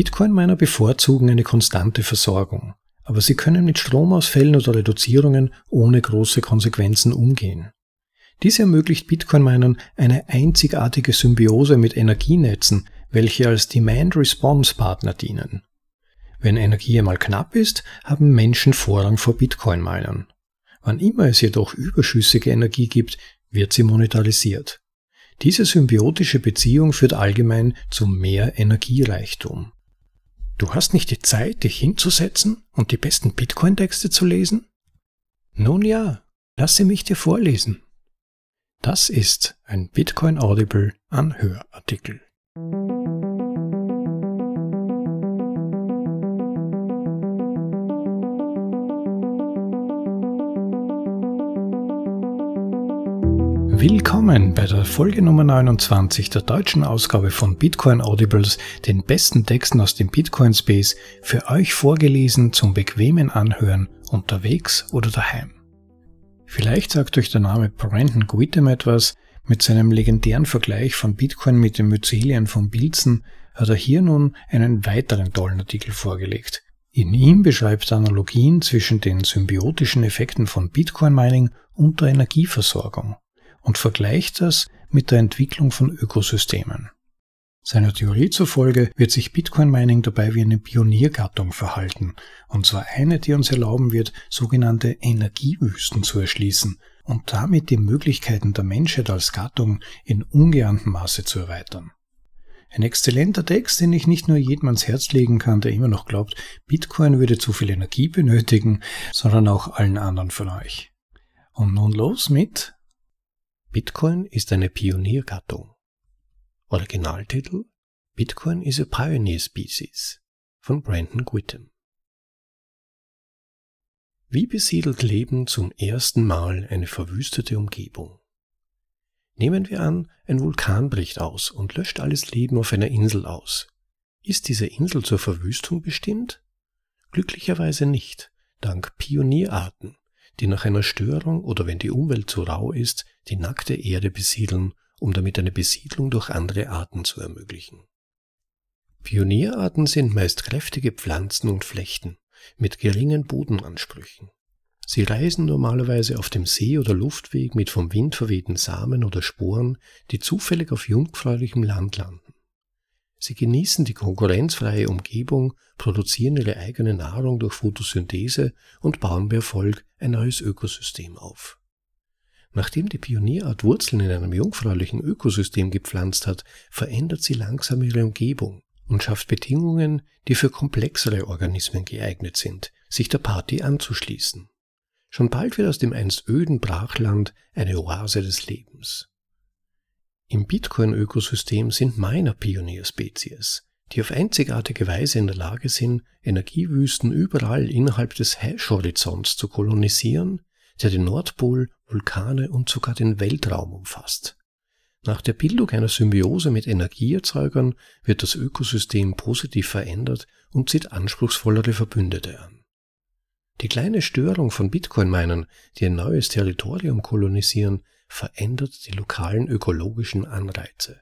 Bitcoin-Miner bevorzugen eine konstante Versorgung, aber sie können mit Stromausfällen oder Reduzierungen ohne große Konsequenzen umgehen. Dies ermöglicht Bitcoin-Minern eine einzigartige Symbiose mit Energienetzen, welche als Demand-Response-Partner dienen. Wenn Energie einmal knapp ist, haben Menschen Vorrang vor Bitcoin-Minern. Wann immer es jedoch überschüssige Energie gibt, wird sie monetarisiert. Diese symbiotische Beziehung führt allgemein zu mehr Energiereichtum. Du hast nicht die Zeit, dich hinzusetzen und die besten Bitcoin-Texte zu lesen? Nun ja, lasse mich dir vorlesen. Das ist ein Bitcoin Audible Anhörartikel. Willkommen bei der Folge Nummer 29 der deutschen Ausgabe von Bitcoin Audibles, den besten Texten aus dem Bitcoin Space, für euch vorgelesen zum bequemen Anhören unterwegs oder daheim. Vielleicht sagt euch der Name Brandon Guitem etwas. Mit seinem legendären Vergleich von Bitcoin mit dem Myzelien von Bilzen hat er hier nun einen weiteren tollen Artikel vorgelegt. In ihm beschreibt er Analogien zwischen den symbiotischen Effekten von Bitcoin Mining und der Energieversorgung und vergleicht das mit der Entwicklung von Ökosystemen. Seiner Theorie zufolge wird sich Bitcoin Mining dabei wie eine Pioniergattung verhalten, und zwar eine, die uns erlauben wird, sogenannte Energiewüsten zu erschließen und damit die Möglichkeiten der Menschheit als Gattung in ungeahntem Maße zu erweitern. Ein exzellenter Text, den ich nicht nur jedem ans Herz legen kann, der immer noch glaubt, Bitcoin würde zu viel Energie benötigen, sondern auch allen anderen von euch. Und nun los mit Bitcoin ist eine Pioniergattung. Originaltitel Bitcoin is a Pioneer Species von Brandon Gwitten. Wie besiedelt Leben zum ersten Mal eine verwüstete Umgebung? Nehmen wir an, ein Vulkan bricht aus und löscht alles Leben auf einer Insel aus. Ist diese Insel zur Verwüstung bestimmt? Glücklicherweise nicht, dank Pionierarten, die nach einer Störung oder wenn die Umwelt zu rau ist, die nackte Erde besiedeln, um damit eine Besiedlung durch andere Arten zu ermöglichen. Pionierarten sind meist kräftige Pflanzen und Flechten mit geringen Bodenansprüchen. Sie reisen normalerweise auf dem See- oder Luftweg mit vom Wind verwehten Samen oder Sporen, die zufällig auf jungfräulichem Land landen. Sie genießen die konkurrenzfreie Umgebung, produzieren ihre eigene Nahrung durch Photosynthese und bauen bei Erfolg ein neues Ökosystem auf. Nachdem die Pionierart Wurzeln in einem jungfräulichen Ökosystem gepflanzt hat, verändert sie langsam ihre Umgebung und schafft Bedingungen, die für komplexere Organismen geeignet sind, sich der Party anzuschließen. Schon bald wird aus dem einst öden Brachland eine Oase des Lebens. Im Bitcoin-Ökosystem sind Miner Pionierspezies, die auf einzigartige Weise in der Lage sind, Energiewüsten überall innerhalb des Hash-Horizonts zu kolonisieren, der den Nordpol, Vulkane und sogar den Weltraum umfasst. Nach der Bildung einer Symbiose mit Energieerzeugern wird das Ökosystem positiv verändert und zieht anspruchsvollere Verbündete an. Die kleine Störung von Bitcoin-Minern, die ein neues Territorium kolonisieren, verändert die lokalen ökologischen Anreize.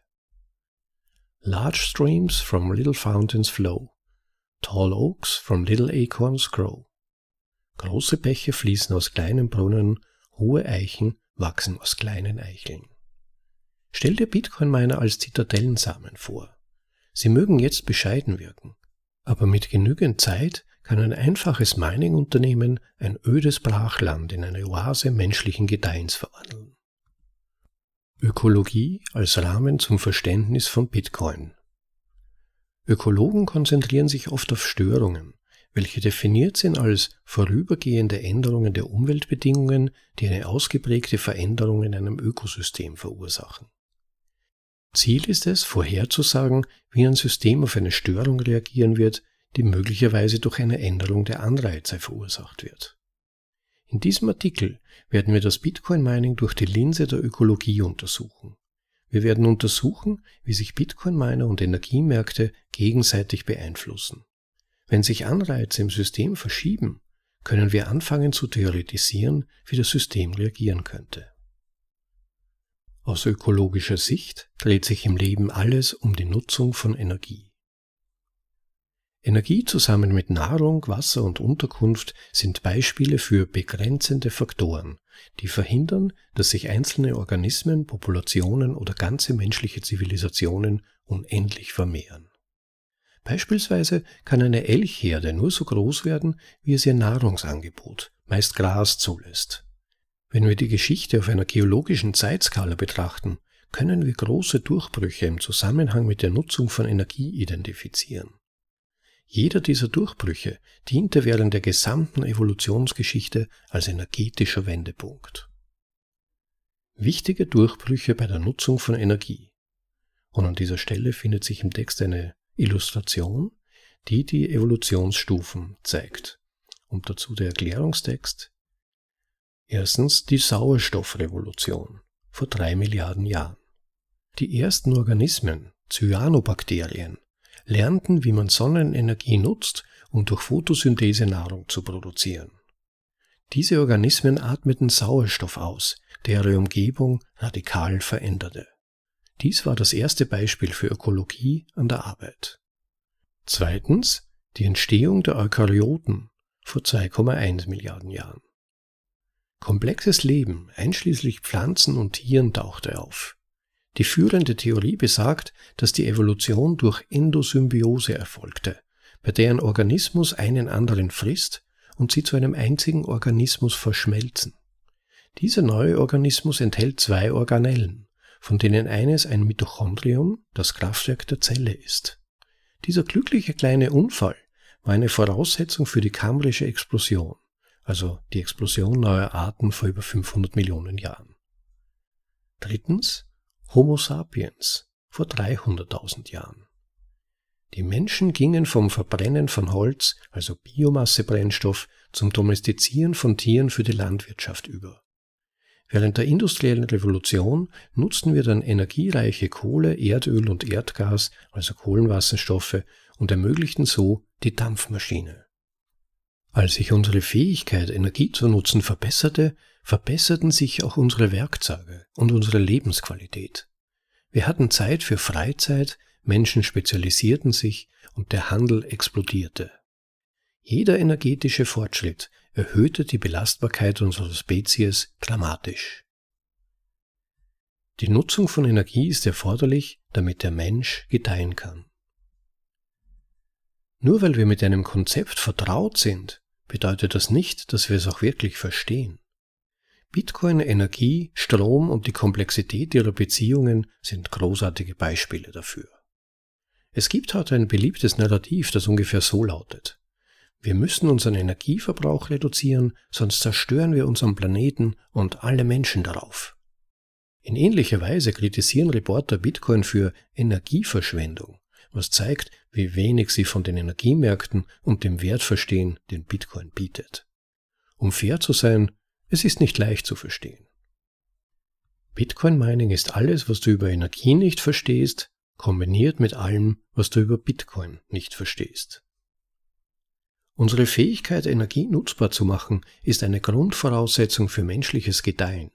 Large streams from little fountains flow. Tall oaks from little acorns grow. Große Bäche fließen aus kleinen Brunnen, hohe Eichen wachsen aus kleinen Eicheln. Stell dir Bitcoin-Miner als Zitadellensamen vor. Sie mögen jetzt bescheiden wirken, aber mit genügend Zeit kann ein einfaches Mining-Unternehmen ein ödes Brachland in eine Oase menschlichen Gedeihens verwandeln. Ökologie als Rahmen zum Verständnis von Bitcoin. Ökologen konzentrieren sich oft auf Störungen, welche definiert sind als vorübergehende Änderungen der Umweltbedingungen, die eine ausgeprägte Veränderung in einem Ökosystem verursachen. Ziel ist es, vorherzusagen, wie ein System auf eine Störung reagieren wird, die möglicherweise durch eine Änderung der Anreize verursacht wird. In diesem Artikel werden wir das Bitcoin-Mining durch die Linse der Ökologie untersuchen. Wir werden untersuchen, wie sich Bitcoin-Miner und Energiemärkte gegenseitig beeinflussen. Wenn sich Anreize im System verschieben, können wir anfangen zu theoretisieren, wie das System reagieren könnte. Aus ökologischer Sicht dreht sich im Leben alles um die Nutzung von Energie. Energie zusammen mit Nahrung, Wasser und Unterkunft sind Beispiele für begrenzende Faktoren, die verhindern, dass sich einzelne Organismen, Populationen oder ganze menschliche Zivilisationen unendlich vermehren. Beispielsweise kann eine Elchherde nur so groß werden, wie es ihr Nahrungsangebot, meist Gras, zulässt. Wenn wir die Geschichte auf einer geologischen Zeitskala betrachten, können wir große Durchbrüche im Zusammenhang mit der Nutzung von Energie identifizieren. Jeder dieser Durchbrüche diente während der gesamten Evolutionsgeschichte als energetischer Wendepunkt. Wichtige Durchbrüche bei der Nutzung von Energie. Und an dieser Stelle findet sich im Text eine Illustration, die die Evolutionsstufen zeigt. Und dazu der Erklärungstext. Erstens die Sauerstoffrevolution vor drei Milliarden Jahren. Die ersten Organismen, Cyanobakterien, lernten, wie man Sonnenenergie nutzt, um durch Photosynthese Nahrung zu produzieren. Diese Organismen atmeten Sauerstoff aus, der ihre Umgebung radikal veränderte. Dies war das erste Beispiel für Ökologie an der Arbeit. Zweitens die Entstehung der Eukaryoten vor 2,1 Milliarden Jahren. Komplexes Leben, einschließlich Pflanzen und Tieren, tauchte auf. Die führende Theorie besagt, dass die Evolution durch Endosymbiose erfolgte, bei der ein Organismus einen anderen frisst und sie zu einem einzigen Organismus verschmelzen. Dieser neue Organismus enthält zwei Organellen, von denen eines ein Mitochondrium, das Kraftwerk der Zelle ist. Dieser glückliche kleine Unfall war eine Voraussetzung für die Kambrische Explosion, also die Explosion neuer Arten vor über 500 Millionen Jahren. Drittens, Homo sapiens vor 300.000 Jahren. Die Menschen gingen vom Verbrennen von Holz, also Biomassebrennstoff, zum Domestizieren von Tieren für die Landwirtschaft über. Während der industriellen Revolution nutzten wir dann energiereiche Kohle, Erdöl und Erdgas, also Kohlenwasserstoffe, und ermöglichten so die Dampfmaschine. Als sich unsere Fähigkeit, Energie zu nutzen, verbesserte, verbesserten sich auch unsere Werkzeuge und unsere Lebensqualität. Wir hatten Zeit für Freizeit, Menschen spezialisierten sich und der Handel explodierte. Jeder energetische Fortschritt erhöhte die Belastbarkeit unserer Spezies dramatisch. Die Nutzung von Energie ist erforderlich, damit der Mensch gedeihen kann. Nur weil wir mit einem Konzept vertraut sind, bedeutet das nicht, dass wir es auch wirklich verstehen. Bitcoin, Energie, Strom und die Komplexität ihrer Beziehungen sind großartige Beispiele dafür. Es gibt heute ein beliebtes Narrativ, das ungefähr so lautet. Wir müssen unseren Energieverbrauch reduzieren, sonst zerstören wir unseren Planeten und alle Menschen darauf. In ähnlicher Weise kritisieren Reporter Bitcoin für Energieverschwendung, was zeigt, wie wenig sie von den Energiemärkten und dem Wert verstehen, den Bitcoin bietet. Um fair zu sein, es ist nicht leicht zu verstehen. Bitcoin Mining ist alles, was du über Energie nicht verstehst, kombiniert mit allem, was du über Bitcoin nicht verstehst. Unsere Fähigkeit, Energie nutzbar zu machen, ist eine Grundvoraussetzung für menschliches Gedeihen.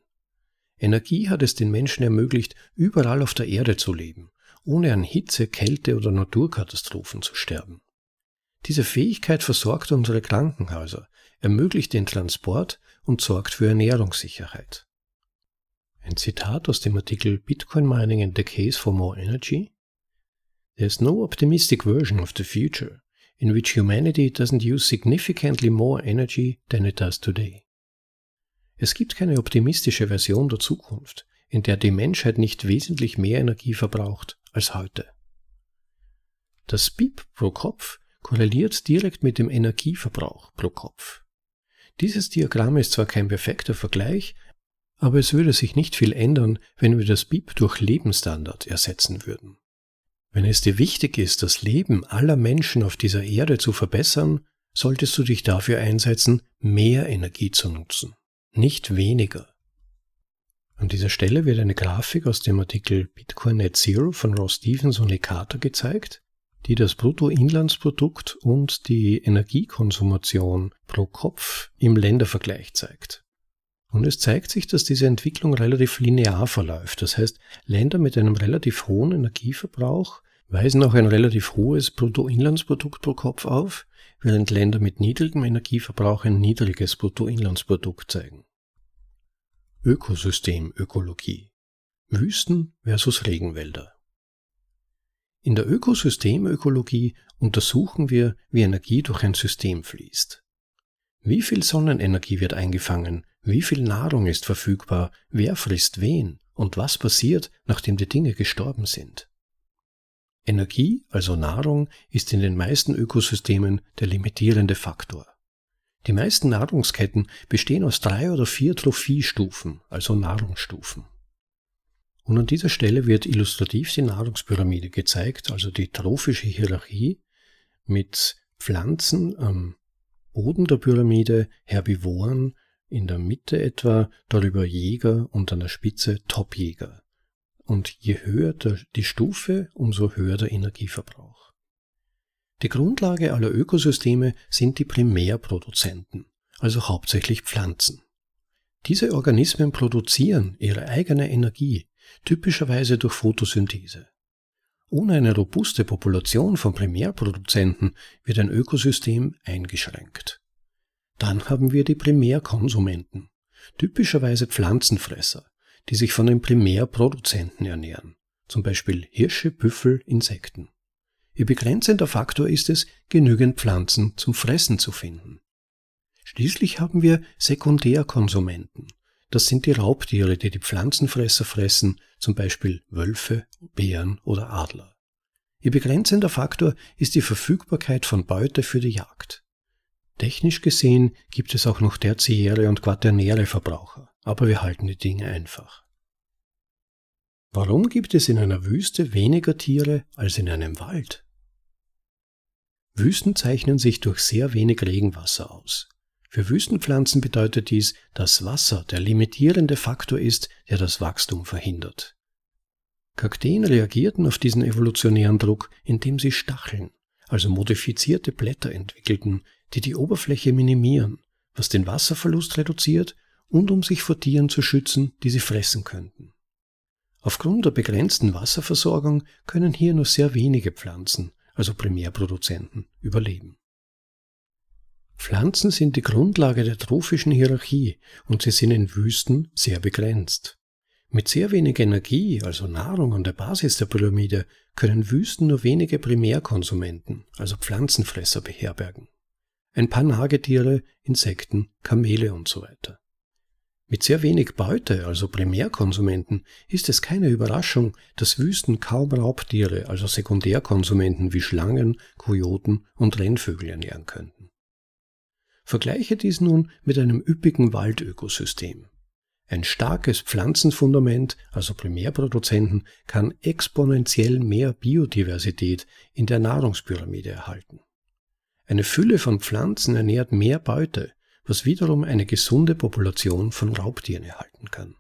Energie hat es den Menschen ermöglicht, überall auf der Erde zu leben, ohne an Hitze, Kälte oder Naturkatastrophen zu sterben. Diese Fähigkeit versorgt unsere Krankenhäuser, ermöglicht den Transport und sorgt für Ernährungssicherheit. Ein Zitat aus dem Artikel Bitcoin Mining and the Case for More Energy. There's no optimistic version of the future in which humanity doesn't use significantly more energy than it does today. Es gibt keine optimistische Version der Zukunft, in der die Menschheit nicht wesentlich mehr Energie verbraucht als heute. Das BIP pro Kopf korreliert direkt mit dem Energieverbrauch pro Kopf. Dieses Diagramm ist zwar kein perfekter Vergleich, aber es würde sich nicht viel ändern, wenn wir das BIP durch Lebensstandard ersetzen würden. Wenn es dir wichtig ist, das Leben aller Menschen auf dieser Erde zu verbessern, solltest du dich dafür einsetzen, mehr Energie zu nutzen, nicht weniger. An dieser Stelle wird eine Grafik aus dem Artikel Bitcoin Net Zero von Ross Stevens und Ekata gezeigt, die das Bruttoinlandsprodukt und die Energiekonsumation pro Kopf im Ländervergleich zeigt. Und es zeigt sich, dass diese Entwicklung relativ linear verläuft. Das heißt, Länder mit einem relativ hohen Energieverbrauch weisen auch ein relativ hohes Bruttoinlandsprodukt pro Kopf auf, während Länder mit niedrigem Energieverbrauch ein niedriges Bruttoinlandsprodukt zeigen. Ökosystemökologie Wüsten versus Regenwälder In der Ökosystemökologie untersuchen wir, wie Energie durch ein System fließt. Wie viel Sonnenenergie wird eingefangen, wie viel Nahrung ist verfügbar, wer frisst wen und was passiert, nachdem die Dinge gestorben sind. Energie, also Nahrung, ist in den meisten Ökosystemen der limitierende Faktor. Die meisten Nahrungsketten bestehen aus drei oder vier Trophiestufen, also Nahrungsstufen. Und an dieser Stelle wird illustrativ die Nahrungspyramide gezeigt, also die trophische Hierarchie mit Pflanzen am Boden der Pyramide, Herbivoren, in der Mitte etwa, darüber Jäger und an der Spitze Topjäger und je höher die Stufe, umso höher der Energieverbrauch. Die Grundlage aller Ökosysteme sind die Primärproduzenten, also hauptsächlich Pflanzen. Diese Organismen produzieren ihre eigene Energie, typischerweise durch Photosynthese. Ohne eine robuste Population von Primärproduzenten wird ein Ökosystem eingeschränkt. Dann haben wir die Primärkonsumenten, typischerweise Pflanzenfresser, die sich von den Primärproduzenten ernähren, zum Beispiel Hirsche, Büffel, Insekten. Ihr begrenzender Faktor ist es, genügend Pflanzen zum Fressen zu finden. Schließlich haben wir Sekundärkonsumenten. Das sind die Raubtiere, die die Pflanzenfresser fressen, zum Beispiel Wölfe, Bären oder Adler. Ihr begrenzender Faktor ist die Verfügbarkeit von Beute für die Jagd. Technisch gesehen gibt es auch noch tertiäre und quaternäre Verbraucher aber wir halten die Dinge einfach. Warum gibt es in einer Wüste weniger Tiere als in einem Wald? Wüsten zeichnen sich durch sehr wenig Regenwasser aus. Für Wüstenpflanzen bedeutet dies, dass Wasser der limitierende Faktor ist, der das Wachstum verhindert. Kakteen reagierten auf diesen evolutionären Druck, indem sie Stacheln, also modifizierte Blätter entwickelten, die die Oberfläche minimieren, was den Wasserverlust reduziert und um sich vor Tieren zu schützen, die sie fressen könnten. Aufgrund der begrenzten Wasserversorgung können hier nur sehr wenige Pflanzen, also Primärproduzenten, überleben. Pflanzen sind die Grundlage der trophischen Hierarchie und sie sind in Wüsten sehr begrenzt. Mit sehr wenig Energie, also Nahrung an der Basis der Pyramide, können Wüsten nur wenige Primärkonsumenten, also Pflanzenfresser, beherbergen. Ein paar Nagetiere, Insekten, Kamele und so weiter. Mit sehr wenig Beute, also Primärkonsumenten, ist es keine Überraschung, dass Wüsten kaum Raubtiere, also Sekundärkonsumenten wie Schlangen, Kojoten und Rennvögel ernähren könnten. Vergleiche dies nun mit einem üppigen Waldökosystem. Ein starkes Pflanzenfundament, also Primärproduzenten, kann exponentiell mehr Biodiversität in der Nahrungspyramide erhalten. Eine Fülle von Pflanzen ernährt mehr Beute, was wiederum eine gesunde Population von Raubtieren erhalten kann.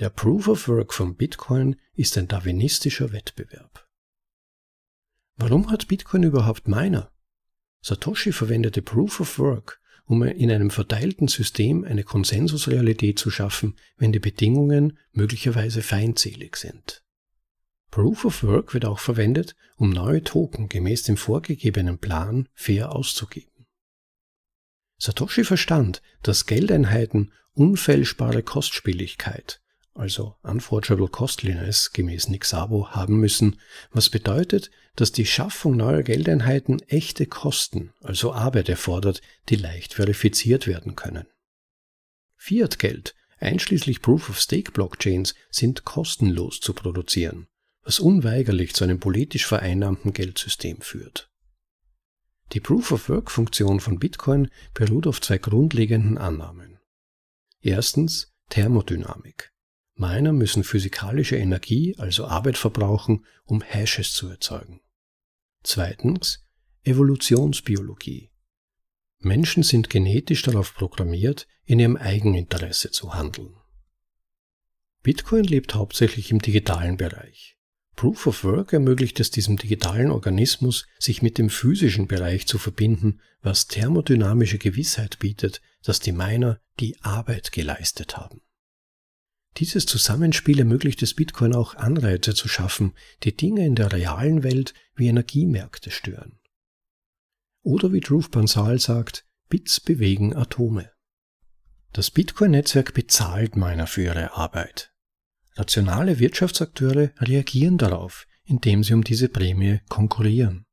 Der Proof of Work von Bitcoin ist ein darwinistischer Wettbewerb. Warum hat Bitcoin überhaupt Miner? Satoshi verwendete Proof of Work, um in einem verteilten System eine Konsensusrealität zu schaffen, wenn die Bedingungen möglicherweise feindselig sind. Proof of Work wird auch verwendet, um neue Token gemäß dem vorgegebenen Plan fair auszugeben. Satoshi verstand, dass Geldeinheiten unfälschbare Kostspieligkeit, also unforgeable costliness gemäß Nixabo haben müssen, was bedeutet, dass die Schaffung neuer Geldeinheiten echte Kosten, also Arbeit erfordert, die leicht verifiziert werden können. Fiat-Geld, einschließlich Proof-of-Stake-Blockchains, sind kostenlos zu produzieren, was unweigerlich zu einem politisch vereinnahmten Geldsystem führt. Die Proof-of-Work-Funktion von Bitcoin beruht auf zwei grundlegenden Annahmen. Erstens Thermodynamik. Miner müssen physikalische Energie, also Arbeit verbrauchen, um Hashes zu erzeugen. Zweitens Evolutionsbiologie. Menschen sind genetisch darauf programmiert, in ihrem Eigeninteresse zu handeln. Bitcoin lebt hauptsächlich im digitalen Bereich. Proof of Work ermöglicht es diesem digitalen Organismus, sich mit dem physischen Bereich zu verbinden, was thermodynamische Gewissheit bietet, dass die Miner die Arbeit geleistet haben. Dieses Zusammenspiel ermöglicht es Bitcoin auch Anreize zu schaffen, die Dinge in der realen Welt wie Energiemärkte stören. Oder wie Dhruv Bansal sagt, Bits bewegen Atome. Das Bitcoin-Netzwerk bezahlt Miner für ihre Arbeit. Rationale Wirtschaftsakteure reagieren darauf, indem sie um diese Prämie konkurrieren.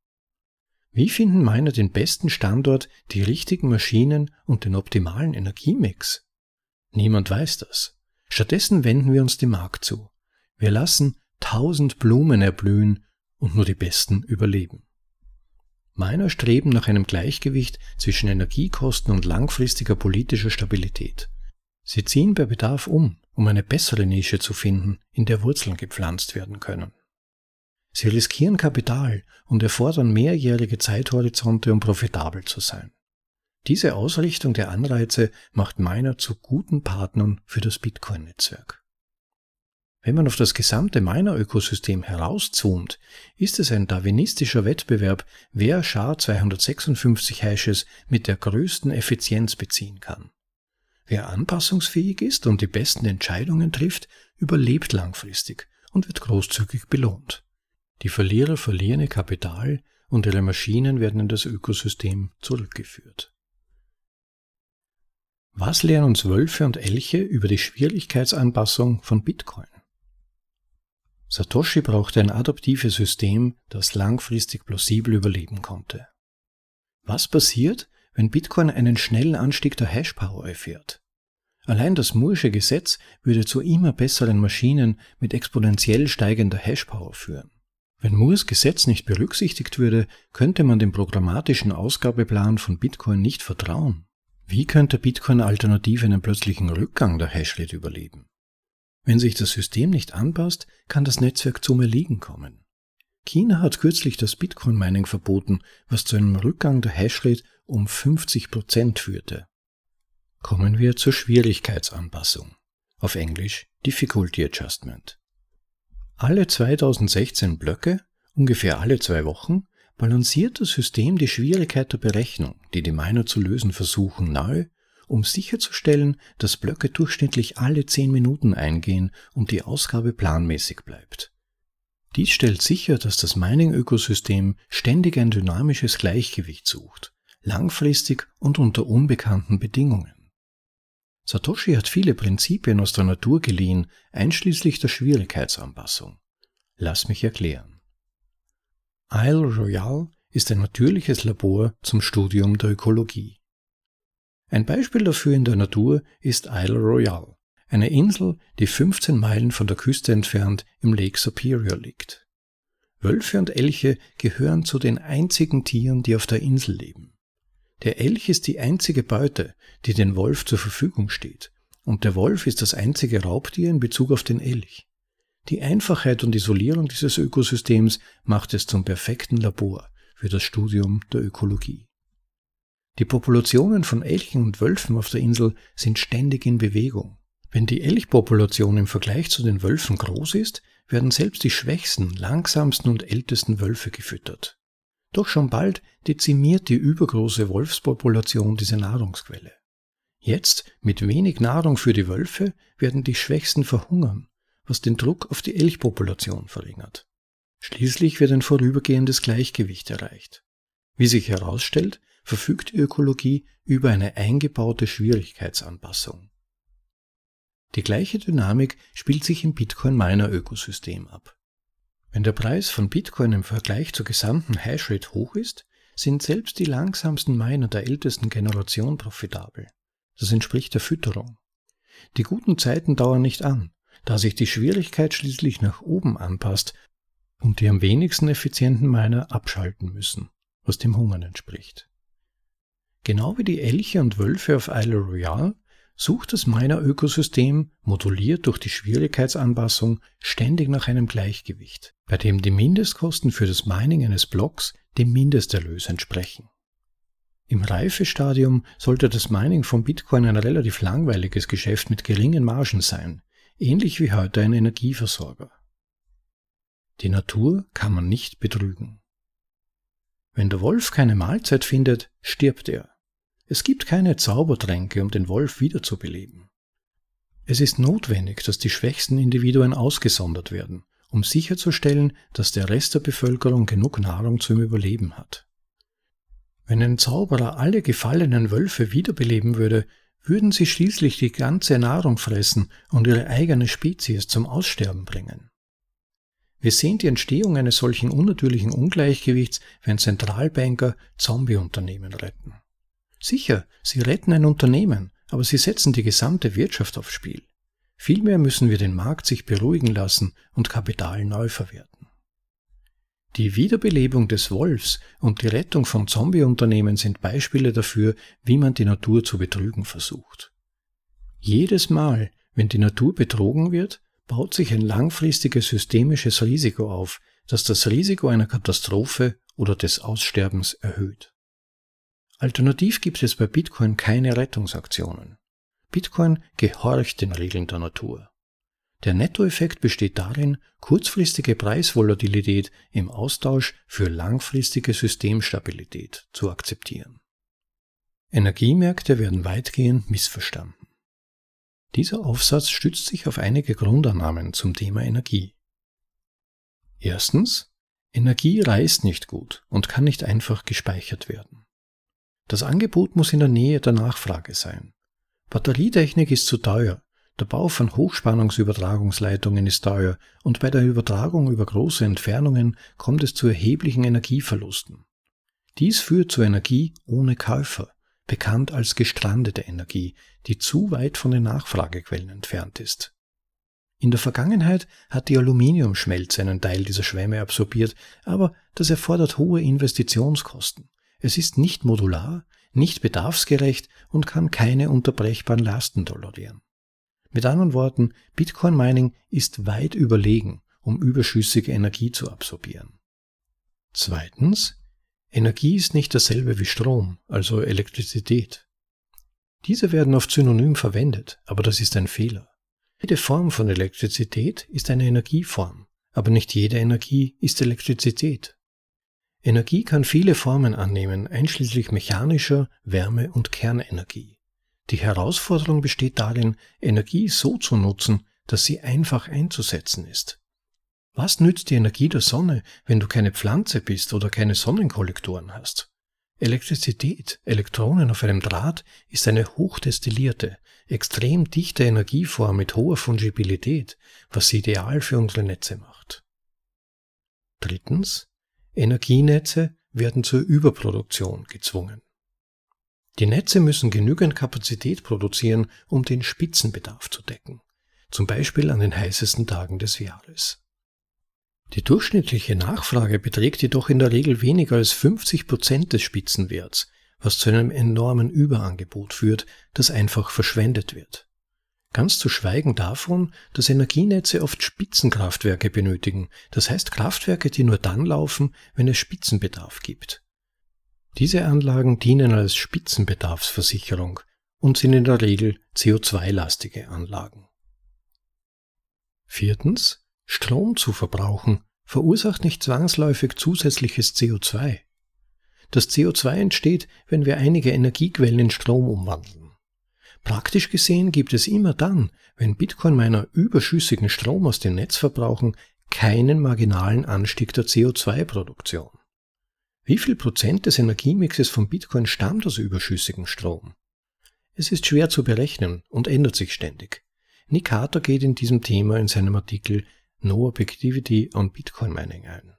Wie finden Miner den besten Standort, die richtigen Maschinen und den optimalen Energiemix? Niemand weiß das. Stattdessen wenden wir uns dem Markt zu. Wir lassen tausend Blumen erblühen und nur die besten überleben. Meiner streben nach einem Gleichgewicht zwischen Energiekosten und langfristiger politischer Stabilität. Sie ziehen bei Bedarf um, um eine bessere Nische zu finden, in der Wurzeln gepflanzt werden können. Sie riskieren Kapital und erfordern mehrjährige Zeithorizonte, um profitabel zu sein. Diese Ausrichtung der Anreize macht Miner zu guten Partnern für das Bitcoin-Netzwerk. Wenn man auf das gesamte Miner-Ökosystem herauszoomt, ist es ein darwinistischer Wettbewerb, wer SHA-256 Hashes mit der größten Effizienz beziehen kann. Wer anpassungsfähig ist und die besten Entscheidungen trifft, überlebt langfristig und wird großzügig belohnt. Die Verlierer verlieren ihr Kapital und ihre Maschinen werden in das Ökosystem zurückgeführt. Was lernen uns Wölfe und Elche über die Schwierigkeitsanpassung von Bitcoin? Satoshi brauchte ein adaptives System, das langfristig plausibel überleben konnte. Was passiert, wenn Bitcoin einen schnellen Anstieg der Hashpower erfährt? Allein das Moore'sche Gesetz würde zu immer besseren Maschinen mit exponentiell steigender Hashpower führen. Wenn Moores Gesetz nicht berücksichtigt würde, könnte man dem programmatischen Ausgabeplan von Bitcoin nicht vertrauen. Wie könnte Bitcoin alternativ einen plötzlichen Rückgang der Hashrate überleben? Wenn sich das System nicht anpasst, kann das Netzwerk zum Erliegen kommen. China hat kürzlich das Bitcoin-Mining verboten, was zu einem Rückgang der Hashrate um 50 Prozent führte. Kommen wir zur Schwierigkeitsanpassung. Auf Englisch Difficulty Adjustment. Alle 2016 Blöcke, ungefähr alle zwei Wochen, balanciert das System die Schwierigkeit der Berechnung, die die Miner zu lösen versuchen, nahe, um sicherzustellen, dass Blöcke durchschnittlich alle 10 Minuten eingehen und die Ausgabe planmäßig bleibt. Dies stellt sicher, dass das Mining-Ökosystem ständig ein dynamisches Gleichgewicht sucht, langfristig und unter unbekannten Bedingungen. Satoshi hat viele Prinzipien aus der Natur geliehen, einschließlich der Schwierigkeitsanpassung. Lass mich erklären. Isle Royale ist ein natürliches Labor zum Studium der Ökologie. Ein Beispiel dafür in der Natur ist Isle Royale, eine Insel, die 15 Meilen von der Küste entfernt im Lake Superior liegt. Wölfe und Elche gehören zu den einzigen Tieren, die auf der Insel leben. Der Elch ist die einzige Beute, die den Wolf zur Verfügung steht, und der Wolf ist das einzige Raubtier in Bezug auf den Elch. Die Einfachheit und Isolierung dieses Ökosystems macht es zum perfekten Labor für das Studium der Ökologie. Die Populationen von Elchen und Wölfen auf der Insel sind ständig in Bewegung. Wenn die Elchpopulation im Vergleich zu den Wölfen groß ist, werden selbst die schwächsten, langsamsten und ältesten Wölfe gefüttert. Doch schon bald dezimiert die übergroße Wolfspopulation diese Nahrungsquelle. Jetzt, mit wenig Nahrung für die Wölfe, werden die Schwächsten verhungern was den Druck auf die Elchpopulation verringert. Schließlich wird ein vorübergehendes Gleichgewicht erreicht. Wie sich herausstellt, verfügt die Ökologie über eine eingebaute Schwierigkeitsanpassung. Die gleiche Dynamik spielt sich im Bitcoin-Miner-Ökosystem ab. Wenn der Preis von Bitcoin im Vergleich zur gesamten Hashrate hoch ist, sind selbst die langsamsten Miner der ältesten Generation profitabel. Das entspricht der Fütterung. Die guten Zeiten dauern nicht an, da sich die Schwierigkeit schließlich nach oben anpasst und die am wenigsten effizienten Miner abschalten müssen, was dem Hungern entspricht. Genau wie die Elche und Wölfe auf Isle Royale sucht das Miner-Ökosystem, moduliert durch die Schwierigkeitsanpassung, ständig nach einem Gleichgewicht, bei dem die Mindestkosten für das Mining eines Blocks dem Mindesterlös entsprechen. Im Reifestadium sollte das Mining von Bitcoin ein relativ langweiliges Geschäft mit geringen Margen sein, ähnlich wie heute ein Energieversorger. Die Natur kann man nicht betrügen. Wenn der Wolf keine Mahlzeit findet, stirbt er. Es gibt keine Zaubertränke, um den Wolf wiederzubeleben. Es ist notwendig, dass die schwächsten Individuen ausgesondert werden, um sicherzustellen, dass der Rest der Bevölkerung genug Nahrung zum Überleben hat. Wenn ein Zauberer alle gefallenen Wölfe wiederbeleben würde, würden sie schließlich die ganze Nahrung fressen und ihre eigene Spezies zum Aussterben bringen. Wir sehen die Entstehung eines solchen unnatürlichen Ungleichgewichts, wenn Zentralbanker Zombieunternehmen retten. Sicher, sie retten ein Unternehmen, aber sie setzen die gesamte Wirtschaft aufs Spiel. Vielmehr müssen wir den Markt sich beruhigen lassen und Kapital neu verwerten. Die Wiederbelebung des Wolfs und die Rettung von Zombieunternehmen sind Beispiele dafür, wie man die Natur zu betrügen versucht. Jedes Mal, wenn die Natur betrogen wird, baut sich ein langfristiges systemisches Risiko auf, das das Risiko einer Katastrophe oder des Aussterbens erhöht. Alternativ gibt es bei Bitcoin keine Rettungsaktionen. Bitcoin gehorcht den Regeln der Natur. Der Nettoeffekt besteht darin, kurzfristige Preisvolatilität im Austausch für langfristige Systemstabilität zu akzeptieren. Energiemärkte werden weitgehend missverstanden. Dieser Aufsatz stützt sich auf einige Grundannahmen zum Thema Energie. Erstens, Energie reist nicht gut und kann nicht einfach gespeichert werden. Das Angebot muss in der Nähe der Nachfrage sein. Batterietechnik ist zu teuer, der Bau von Hochspannungsübertragungsleitungen ist teuer und bei der Übertragung über große Entfernungen kommt es zu erheblichen Energieverlusten. Dies führt zu Energie ohne Käufer, bekannt als gestrandete Energie, die zu weit von den Nachfragequellen entfernt ist. In der Vergangenheit hat die Aluminiumschmelze einen Teil dieser Schwämme absorbiert, aber das erfordert hohe Investitionskosten. Es ist nicht modular, nicht bedarfsgerecht und kann keine unterbrechbaren Lasten tolerieren. Mit anderen Worten, Bitcoin Mining ist weit überlegen, um überschüssige Energie zu absorbieren. Zweitens, Energie ist nicht dasselbe wie Strom, also Elektrizität. Diese werden oft synonym verwendet, aber das ist ein Fehler. Jede Form von Elektrizität ist eine Energieform, aber nicht jede Energie ist Elektrizität. Energie kann viele Formen annehmen, einschließlich mechanischer, Wärme- und Kernenergie. Die Herausforderung besteht darin, Energie so zu nutzen, dass sie einfach einzusetzen ist. Was nützt die Energie der Sonne, wenn du keine Pflanze bist oder keine Sonnenkollektoren hast? Elektrizität, Elektronen auf einem Draht, ist eine hochdestillierte, extrem dichte Energieform mit hoher Fungibilität, was sie ideal für unsere Netze macht. Drittens, Energienetze werden zur Überproduktion gezwungen. Die Netze müssen genügend Kapazität produzieren, um den Spitzenbedarf zu decken, zum Beispiel an den heißesten Tagen des Jahres. Die durchschnittliche Nachfrage beträgt jedoch in der Regel weniger als 50 Prozent des Spitzenwerts, was zu einem enormen Überangebot führt, das einfach verschwendet wird. Ganz zu schweigen davon, dass Energienetze oft Spitzenkraftwerke benötigen, das heißt Kraftwerke, die nur dann laufen, wenn es Spitzenbedarf gibt. Diese Anlagen dienen als Spitzenbedarfsversicherung und sind in der Regel CO2-lastige Anlagen. Viertens, Strom zu verbrauchen verursacht nicht zwangsläufig zusätzliches CO2. Das CO2 entsteht, wenn wir einige Energiequellen in Strom umwandeln. Praktisch gesehen gibt es immer dann, wenn Bitcoin-Miner überschüssigen Strom aus dem Netz verbrauchen, keinen marginalen Anstieg der CO2-Produktion. Wie viel Prozent des Energiemixes von Bitcoin stammt aus überschüssigem Strom? Es ist schwer zu berechnen und ändert sich ständig. Nick Carter geht in diesem Thema in seinem Artikel No Objectivity on Bitcoin Mining ein.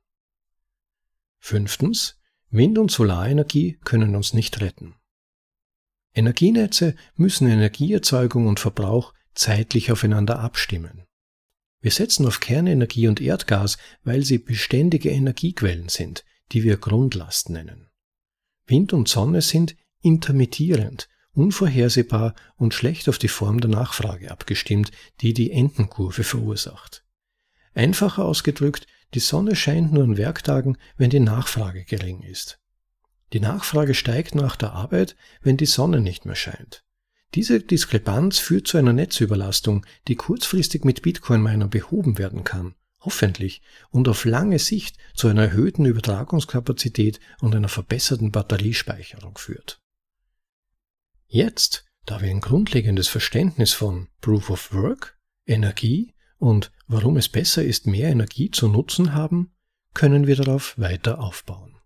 Fünftens, Wind- und Solarenergie können uns nicht retten. Energienetze müssen Energieerzeugung und Verbrauch zeitlich aufeinander abstimmen. Wir setzen auf Kernenergie und Erdgas, weil sie beständige Energiequellen sind, die wir Grundlast nennen. Wind und Sonne sind intermittierend, unvorhersehbar und schlecht auf die Form der Nachfrage abgestimmt, die die Entenkurve verursacht. Einfacher ausgedrückt, die Sonne scheint nur an Werktagen, wenn die Nachfrage gering ist. Die Nachfrage steigt nach der Arbeit, wenn die Sonne nicht mehr scheint. Diese Diskrepanz führt zu einer Netzüberlastung, die kurzfristig mit Bitcoin-Miner behoben werden kann, hoffentlich, und auf lange Sicht zu einer erhöhten Übertragungskapazität und einer verbesserten Batteriespeicherung führt. Jetzt, Da wir ein grundlegendes Verständnis von Proof of Work, Energie und warum es besser ist, mehr Energie zu nutzen haben, können wir darauf weiter aufbauen.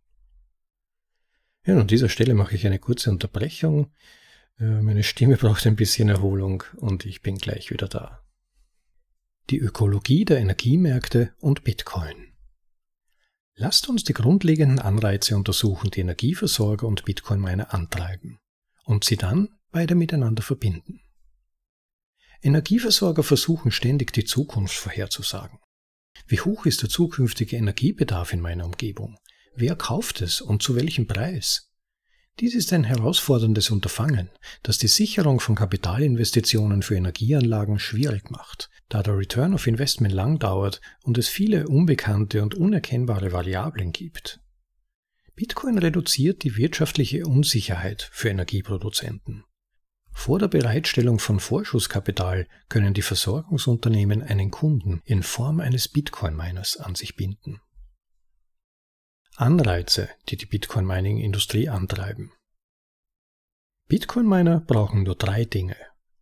Ja, an dieser Stelle mache ich eine kurze Unterbrechung. Äh, meine Stimme braucht ein bisschen Erholung und ich bin gleich wieder da. Die Ökologie der Energiemärkte und Bitcoin. Lasst uns die grundlegenden Anreize untersuchen, die Energieversorger und Bitcoin-Miner antreiben und sie dann beide miteinander verbinden. Energieversorger versuchen ständig die Zukunft vorherzusagen. Wie hoch ist der zukünftige Energiebedarf in meiner Umgebung? Wer kauft es und zu welchem Preis? Dies ist ein herausforderndes Unterfangen, das die Sicherung von Kapitalinvestitionen für Energieanlagen schwierig macht, da der Return of Investment lang dauert und es viele unbekannte und unerkennbare Variablen gibt. Bitcoin reduziert die wirtschaftliche Unsicherheit für Energieproduzenten. Vor der Bereitstellung von Vorschusskapital können die Versorgungsunternehmen einen Kunden in Form eines Bitcoin-Miners an sich binden. Anreize, die die Bitcoin-Mining-Industrie antreiben. Bitcoin-Miner brauchen nur drei Dinge.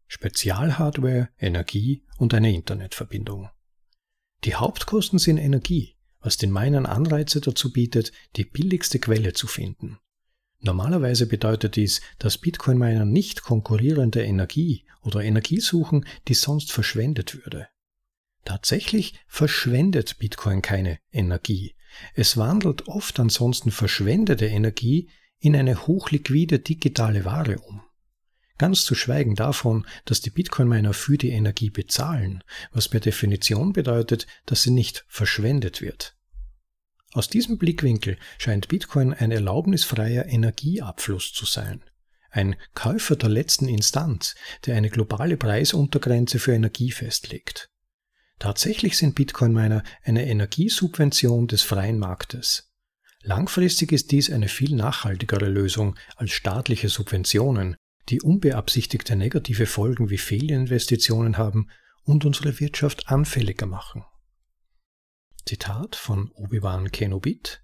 Spezialhardware, Energie und eine Internetverbindung. Die Hauptkosten sind Energie, was den Minern Anreize dazu bietet, die billigste Quelle zu finden. Normalerweise bedeutet dies, dass Bitcoin-Miner nicht konkurrierende Energie oder Energie suchen, die sonst verschwendet würde. Tatsächlich verschwendet Bitcoin keine Energie, es wandelt oft ansonsten verschwendete Energie in eine hochliquide digitale Ware um. Ganz zu schweigen davon, dass die Bitcoin-Miner für die Energie bezahlen, was per Definition bedeutet, dass sie nicht verschwendet wird. Aus diesem Blickwinkel scheint Bitcoin ein erlaubnisfreier Energieabfluss zu sein. Ein Käufer der letzten Instanz, der eine globale Preisuntergrenze für Energie festlegt. Tatsächlich sind Bitcoin-Miner eine Energiesubvention des freien Marktes. Langfristig ist dies eine viel nachhaltigere Lösung als staatliche Subventionen, die unbeabsichtigte negative Folgen wie Fehlinvestitionen haben und unsere Wirtschaft anfälliger machen. Zitat von Obi-Wan Kenobit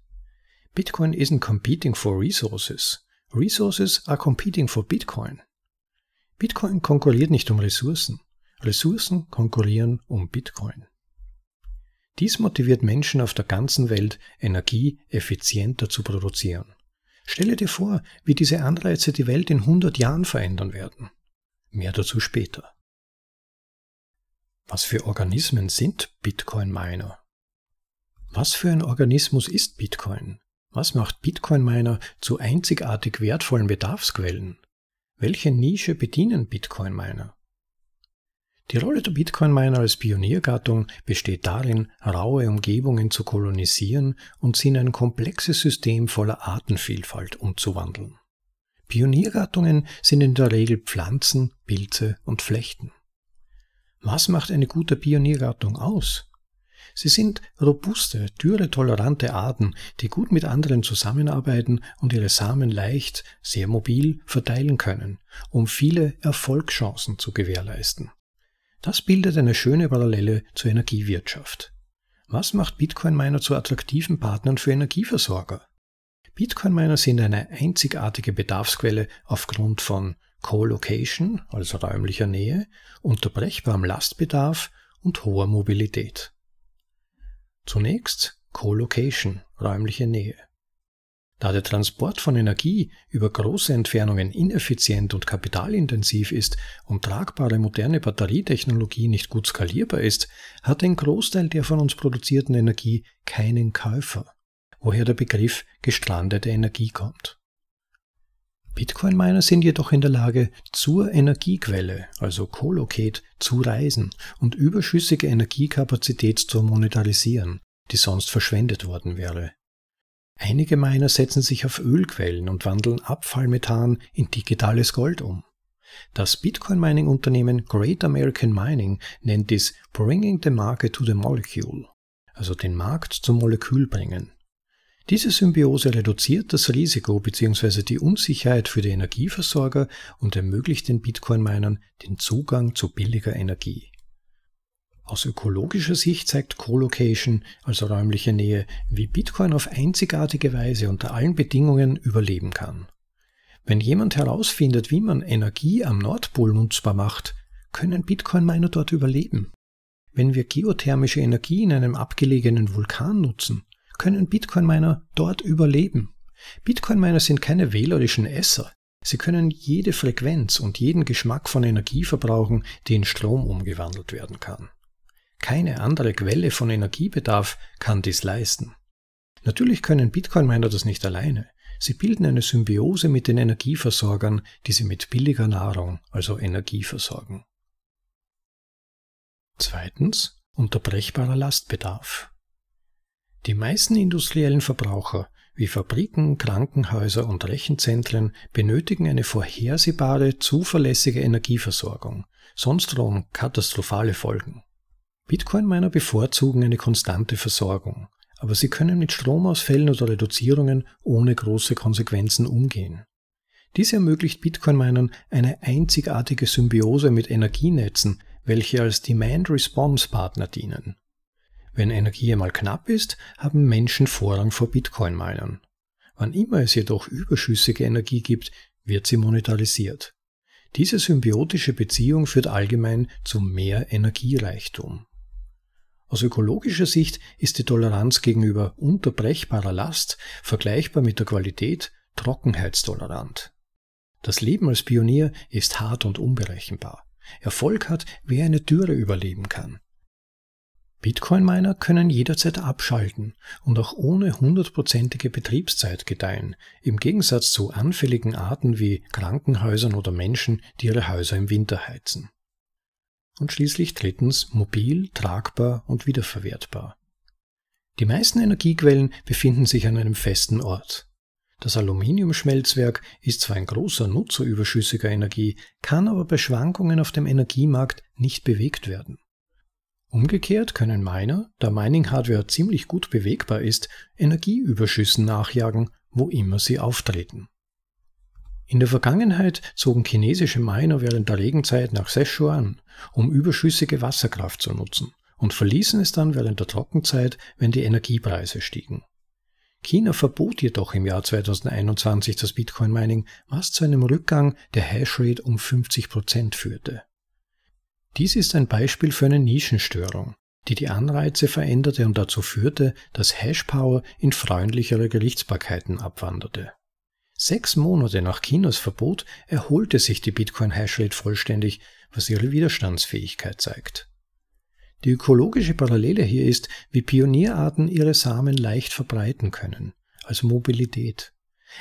Bitcoin isn't competing for resources. Resources are competing for Bitcoin. Bitcoin konkurriert nicht um Ressourcen. Ressourcen konkurrieren um Bitcoin. Dies motiviert Menschen auf der ganzen Welt, Energie effizienter zu produzieren. Stelle dir vor, wie diese Anreize die Welt in 100 Jahren verändern werden. Mehr dazu später. Was für Organismen sind Bitcoin-Miner? Was für ein Organismus ist Bitcoin? Was macht Bitcoin-Miner zu einzigartig wertvollen Bedarfsquellen? Welche Nische bedienen Bitcoin-Miner? Die Rolle der Bitcoin-Miner als Pioniergattung besteht darin, raue Umgebungen zu kolonisieren und sie in ein komplexes System voller Artenvielfalt umzuwandeln. Pioniergattungen sind in der Regel Pflanzen, Pilze und Flechten. Was macht eine gute Pioniergattung aus? Sie sind robuste, dürretolerante Arten, die gut mit anderen zusammenarbeiten und ihre Samen leicht, sehr mobil verteilen können, um viele Erfolgschancen zu gewährleisten. Das bildet eine schöne Parallele zur Energiewirtschaft. Was macht Bitcoin-Miner zu attraktiven Partnern für Energieversorger? Bitcoin-Miner sind eine einzigartige Bedarfsquelle aufgrund von Co-Location, also räumlicher Nähe, unterbrechbarem Lastbedarf und hoher Mobilität. Zunächst Co-Location, räumliche Nähe. Da der Transport von Energie über große Entfernungen ineffizient und kapitalintensiv ist und tragbare moderne Batterietechnologie nicht gut skalierbar ist, hat ein Großteil der von uns produzierten Energie keinen Käufer, woher der Begriff gestrandete Energie kommt. Bitcoin-Miner sind jedoch in der Lage, zur Energiequelle, also Colocate, zu reisen und überschüssige Energiekapazität zu monetarisieren, die sonst verschwendet worden wäre. Einige Miner setzen sich auf Ölquellen und wandeln Abfallmethan in digitales Gold um. Das Bitcoin-Mining-Unternehmen Great American Mining nennt dies Bringing the Market to the Molecule, also den Markt zum Molekül bringen. Diese Symbiose reduziert das Risiko bzw. die Unsicherheit für die Energieversorger und ermöglicht den Bitcoin-Minern den Zugang zu billiger Energie. Aus ökologischer Sicht zeigt Colocation, also räumliche Nähe, wie Bitcoin auf einzigartige Weise unter allen Bedingungen überleben kann. Wenn jemand herausfindet, wie man Energie am Nordpol nutzbar macht, können Bitcoin-Miner dort überleben. Wenn wir geothermische Energie in einem abgelegenen Vulkan nutzen, können Bitcoin-Miner dort überleben. Bitcoin-Miner sind keine wählerischen Esser. Sie können jede Frequenz und jeden Geschmack von Energie verbrauchen, die in Strom umgewandelt werden kann. Keine andere Quelle von Energiebedarf kann dies leisten. Natürlich können Bitcoin-Miner das nicht alleine. Sie bilden eine Symbiose mit den Energieversorgern, die sie mit billiger Nahrung, also Energie versorgen. Zweitens unterbrechbarer Lastbedarf. Die meisten industriellen Verbraucher wie Fabriken, Krankenhäuser und Rechenzentren benötigen eine vorhersehbare, zuverlässige Energieversorgung, sonst drohen katastrophale Folgen. Bitcoin-Miner bevorzugen eine konstante Versorgung, aber sie können mit Stromausfällen oder Reduzierungen ohne große Konsequenzen umgehen. Dies ermöglicht Bitcoin-Minern eine einzigartige Symbiose mit Energienetzen, welche als Demand-Response-Partner dienen. Wenn Energie einmal knapp ist, haben Menschen Vorrang vor Bitcoin-Minern. Wann immer es jedoch überschüssige Energie gibt, wird sie monetarisiert. Diese symbiotische Beziehung führt allgemein zu mehr Energiereichtum. Aus ökologischer Sicht ist die Toleranz gegenüber unterbrechbarer Last vergleichbar mit der Qualität trockenheitstolerant. Das Leben als Pionier ist hart und unberechenbar. Erfolg hat, wer eine Dürre überleben kann. Bitcoin-Miner können jederzeit abschalten und auch ohne hundertprozentige Betriebszeit gedeihen, im Gegensatz zu anfälligen Arten wie Krankenhäusern oder Menschen, die ihre Häuser im Winter heizen und schließlich drittens mobil, tragbar und wiederverwertbar. Die meisten Energiequellen befinden sich an einem festen Ort. Das Aluminiumschmelzwerk ist zwar ein großer Nutzer überschüssiger Energie, kann aber bei Schwankungen auf dem Energiemarkt nicht bewegt werden. Umgekehrt können Miner, da Mining-Hardware ziemlich gut bewegbar ist, Energieüberschüssen nachjagen, wo immer sie auftreten. In der Vergangenheit zogen chinesische Miner während der Regenzeit nach Sichuan, um überschüssige Wasserkraft zu nutzen, und verließen es dann während der Trockenzeit, wenn die Energiepreise stiegen. China verbot jedoch im Jahr 2021 das Bitcoin-Mining, was zu einem Rückgang der Hashrate um 50 Prozent führte. Dies ist ein Beispiel für eine Nischenstörung, die die Anreize veränderte und dazu führte, dass Hashpower in freundlichere Gerichtsbarkeiten abwanderte. Sechs Monate nach Chinas Verbot erholte sich die Bitcoin Hashrate vollständig, was ihre Widerstandsfähigkeit zeigt. Die ökologische Parallele hier ist, wie Pionierarten ihre Samen leicht verbreiten können, also Mobilität.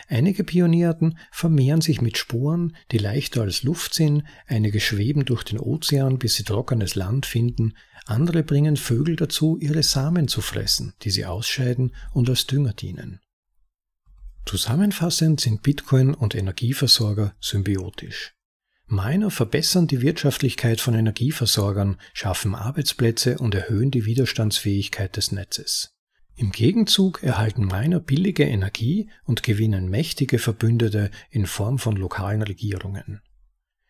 Einige Pionierarten vermehren sich mit Sporen, die leichter als Luft sind, einige schweben durch den Ozean, bis sie trockenes Land finden, andere bringen Vögel dazu, ihre Samen zu fressen, die sie ausscheiden und als Dünger dienen. Zusammenfassend sind Bitcoin und Energieversorger symbiotisch. Miner verbessern die Wirtschaftlichkeit von Energieversorgern, schaffen Arbeitsplätze und erhöhen die Widerstandsfähigkeit des Netzes. Im Gegenzug erhalten Miner billige Energie und gewinnen mächtige Verbündete in Form von lokalen Regierungen.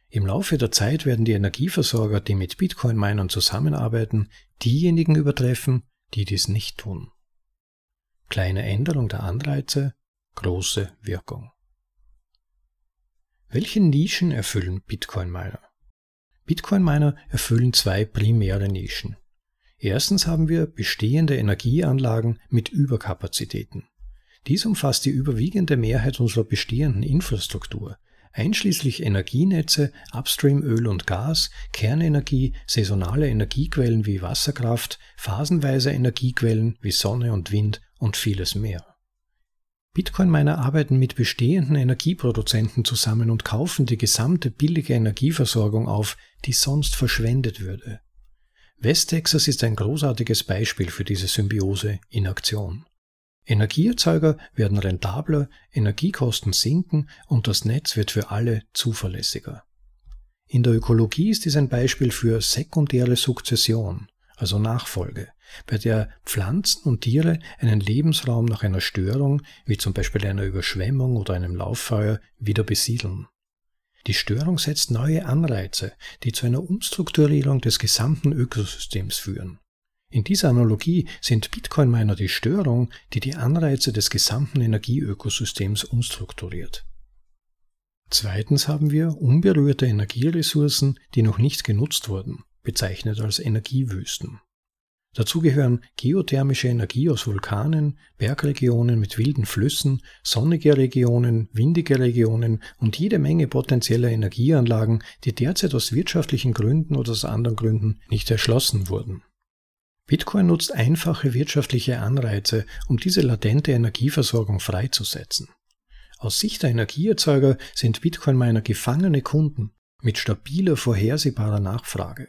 Im Laufe der Zeit werden die Energieversorger, die mit Bitcoin-Minern zusammenarbeiten, diejenigen übertreffen, die dies nicht tun. Kleine Änderung der Anreize, große Wirkung. Welche Nischen erfüllen Bitcoin-Miner? Bitcoin-Miner erfüllen zwei primäre Nischen. Erstens haben wir bestehende Energieanlagen mit Überkapazitäten. Dies umfasst die überwiegende Mehrheit unserer bestehenden Infrastruktur, einschließlich Energienetze, Upstream Öl und Gas, Kernenergie, saisonale Energiequellen wie Wasserkraft, phasenweise Energiequellen wie Sonne und Wind und vieles mehr. Bitcoin-Miner arbeiten mit bestehenden Energieproduzenten zusammen und kaufen die gesamte billige Energieversorgung auf, die sonst verschwendet würde. West-Texas ist ein großartiges Beispiel für diese Symbiose in Aktion. Energieerzeuger werden rentabler, Energiekosten sinken und das Netz wird für alle zuverlässiger. In der Ökologie ist dies ein Beispiel für sekundäre Sukzession, also Nachfolge bei der Pflanzen und Tiere einen Lebensraum nach einer Störung, wie zum Beispiel einer Überschwemmung oder einem Lauffeuer, wieder besiedeln. Die Störung setzt neue Anreize, die zu einer Umstrukturierung des gesamten Ökosystems führen. In dieser Analogie sind Bitcoin-Miner die Störung, die die Anreize des gesamten Energieökosystems umstrukturiert. Zweitens haben wir unberührte Energieressourcen, die noch nicht genutzt wurden, bezeichnet als Energiewüsten. Dazu gehören geothermische Energie aus Vulkanen, Bergregionen mit wilden Flüssen, sonnige Regionen, windige Regionen und jede Menge potenzieller Energieanlagen, die derzeit aus wirtschaftlichen Gründen oder aus anderen Gründen nicht erschlossen wurden. Bitcoin nutzt einfache wirtschaftliche Anreize, um diese latente Energieversorgung freizusetzen. Aus Sicht der Energieerzeuger sind Bitcoin-Miner gefangene Kunden mit stabiler, vorhersehbarer Nachfrage.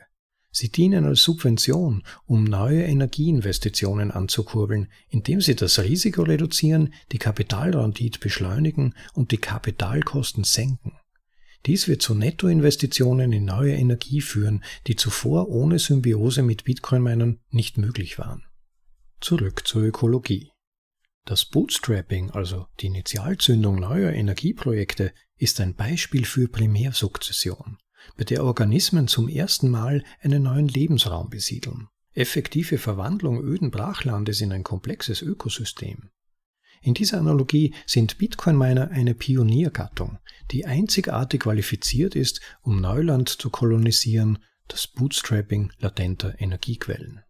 Sie dienen als Subvention, um neue Energieinvestitionen anzukurbeln, indem sie das Risiko reduzieren, die Kapitalrendite beschleunigen und die Kapitalkosten senken. Dies wird zu Nettoinvestitionen in neue Energie führen, die zuvor ohne Symbiose mit Bitcoin-Minern nicht möglich waren. Zurück zur Ökologie. Das Bootstrapping, also die Initialzündung neuer Energieprojekte, ist ein Beispiel für Primärsukzession bei der Organismen zum ersten Mal einen neuen Lebensraum besiedeln. Effektive Verwandlung öden Brachlandes in ein komplexes Ökosystem. In dieser Analogie sind Bitcoin-Miner eine Pioniergattung, die einzigartig qualifiziert ist, um Neuland zu kolonisieren, das Bootstrapping latenter Energiequellen.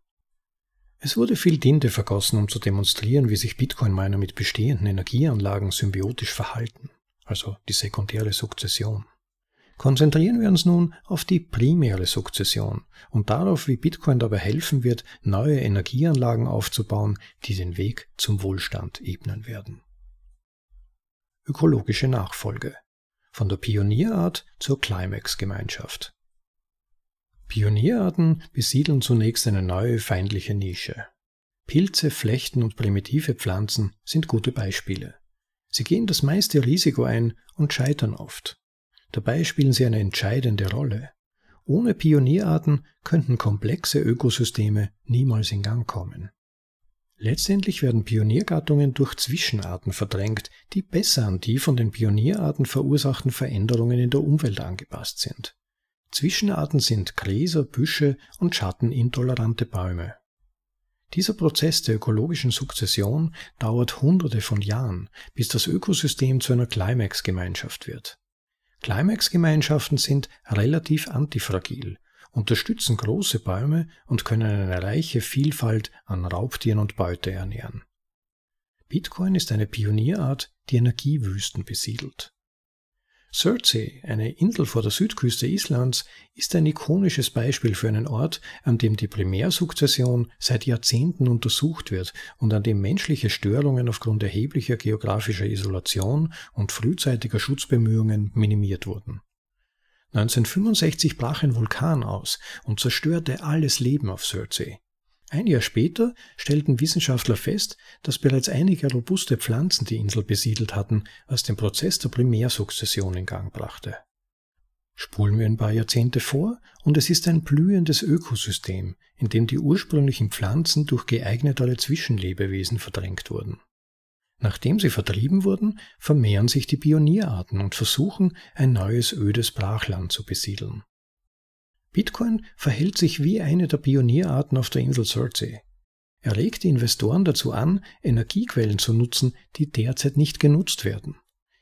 Es wurde viel Tinte vergossen, um zu demonstrieren, wie sich Bitcoin-Miner mit bestehenden Energieanlagen symbiotisch verhalten, also die sekundäre Sukzession. Konzentrieren wir uns nun auf die primäre Sukzession und darauf, wie Bitcoin dabei helfen wird, neue Energieanlagen aufzubauen, die den Weg zum Wohlstand ebnen werden. Ökologische Nachfolge von der Pionierart zur Climax-Gemeinschaft. Pionierarten besiedeln zunächst eine neue feindliche Nische. Pilze, Flechten und primitive Pflanzen sind gute Beispiele. Sie gehen das meiste Risiko ein und scheitern oft. Dabei spielen sie eine entscheidende Rolle. Ohne Pionierarten könnten komplexe Ökosysteme niemals in Gang kommen. Letztendlich werden Pioniergattungen durch Zwischenarten verdrängt, die besser an die von den Pionierarten verursachten Veränderungen in der Umwelt angepasst sind. Zwischenarten sind Gräser, Büsche und schattenintolerante Bäume. Dieser Prozess der ökologischen Sukzession dauert hunderte von Jahren, bis das Ökosystem zu einer Climax-Gemeinschaft wird. Climax-Gemeinschaften sind relativ antifragil, unterstützen große Bäume und können eine reiche Vielfalt an Raubtieren und Beute ernähren. Bitcoin ist eine Pionierart, die Energiewüsten besiedelt. Surtsey, eine Insel vor der Südküste Islands, ist ein ikonisches Beispiel für einen Ort, an dem die Primärsukzession seit Jahrzehnten untersucht wird und an dem menschliche Störungen aufgrund erheblicher geografischer Isolation und frühzeitiger Schutzbemühungen minimiert wurden. 1965 brach ein Vulkan aus und zerstörte alles Leben auf Surtsey. Ein Jahr später stellten Wissenschaftler fest, dass bereits einige robuste Pflanzen die Insel besiedelt hatten, was den Prozess der Primärsukzession in Gang brachte. Spulen wir ein paar Jahrzehnte vor, und es ist ein blühendes Ökosystem, in dem die ursprünglichen Pflanzen durch geeignetere Zwischenlebewesen verdrängt wurden. Nachdem sie vertrieben wurden, vermehren sich die Pionierarten und versuchen, ein neues ödes Brachland zu besiedeln. Bitcoin verhält sich wie eine der Pionierarten auf der Insel Surtsey. Er regt Investoren dazu an, Energiequellen zu nutzen, die derzeit nicht genutzt werden.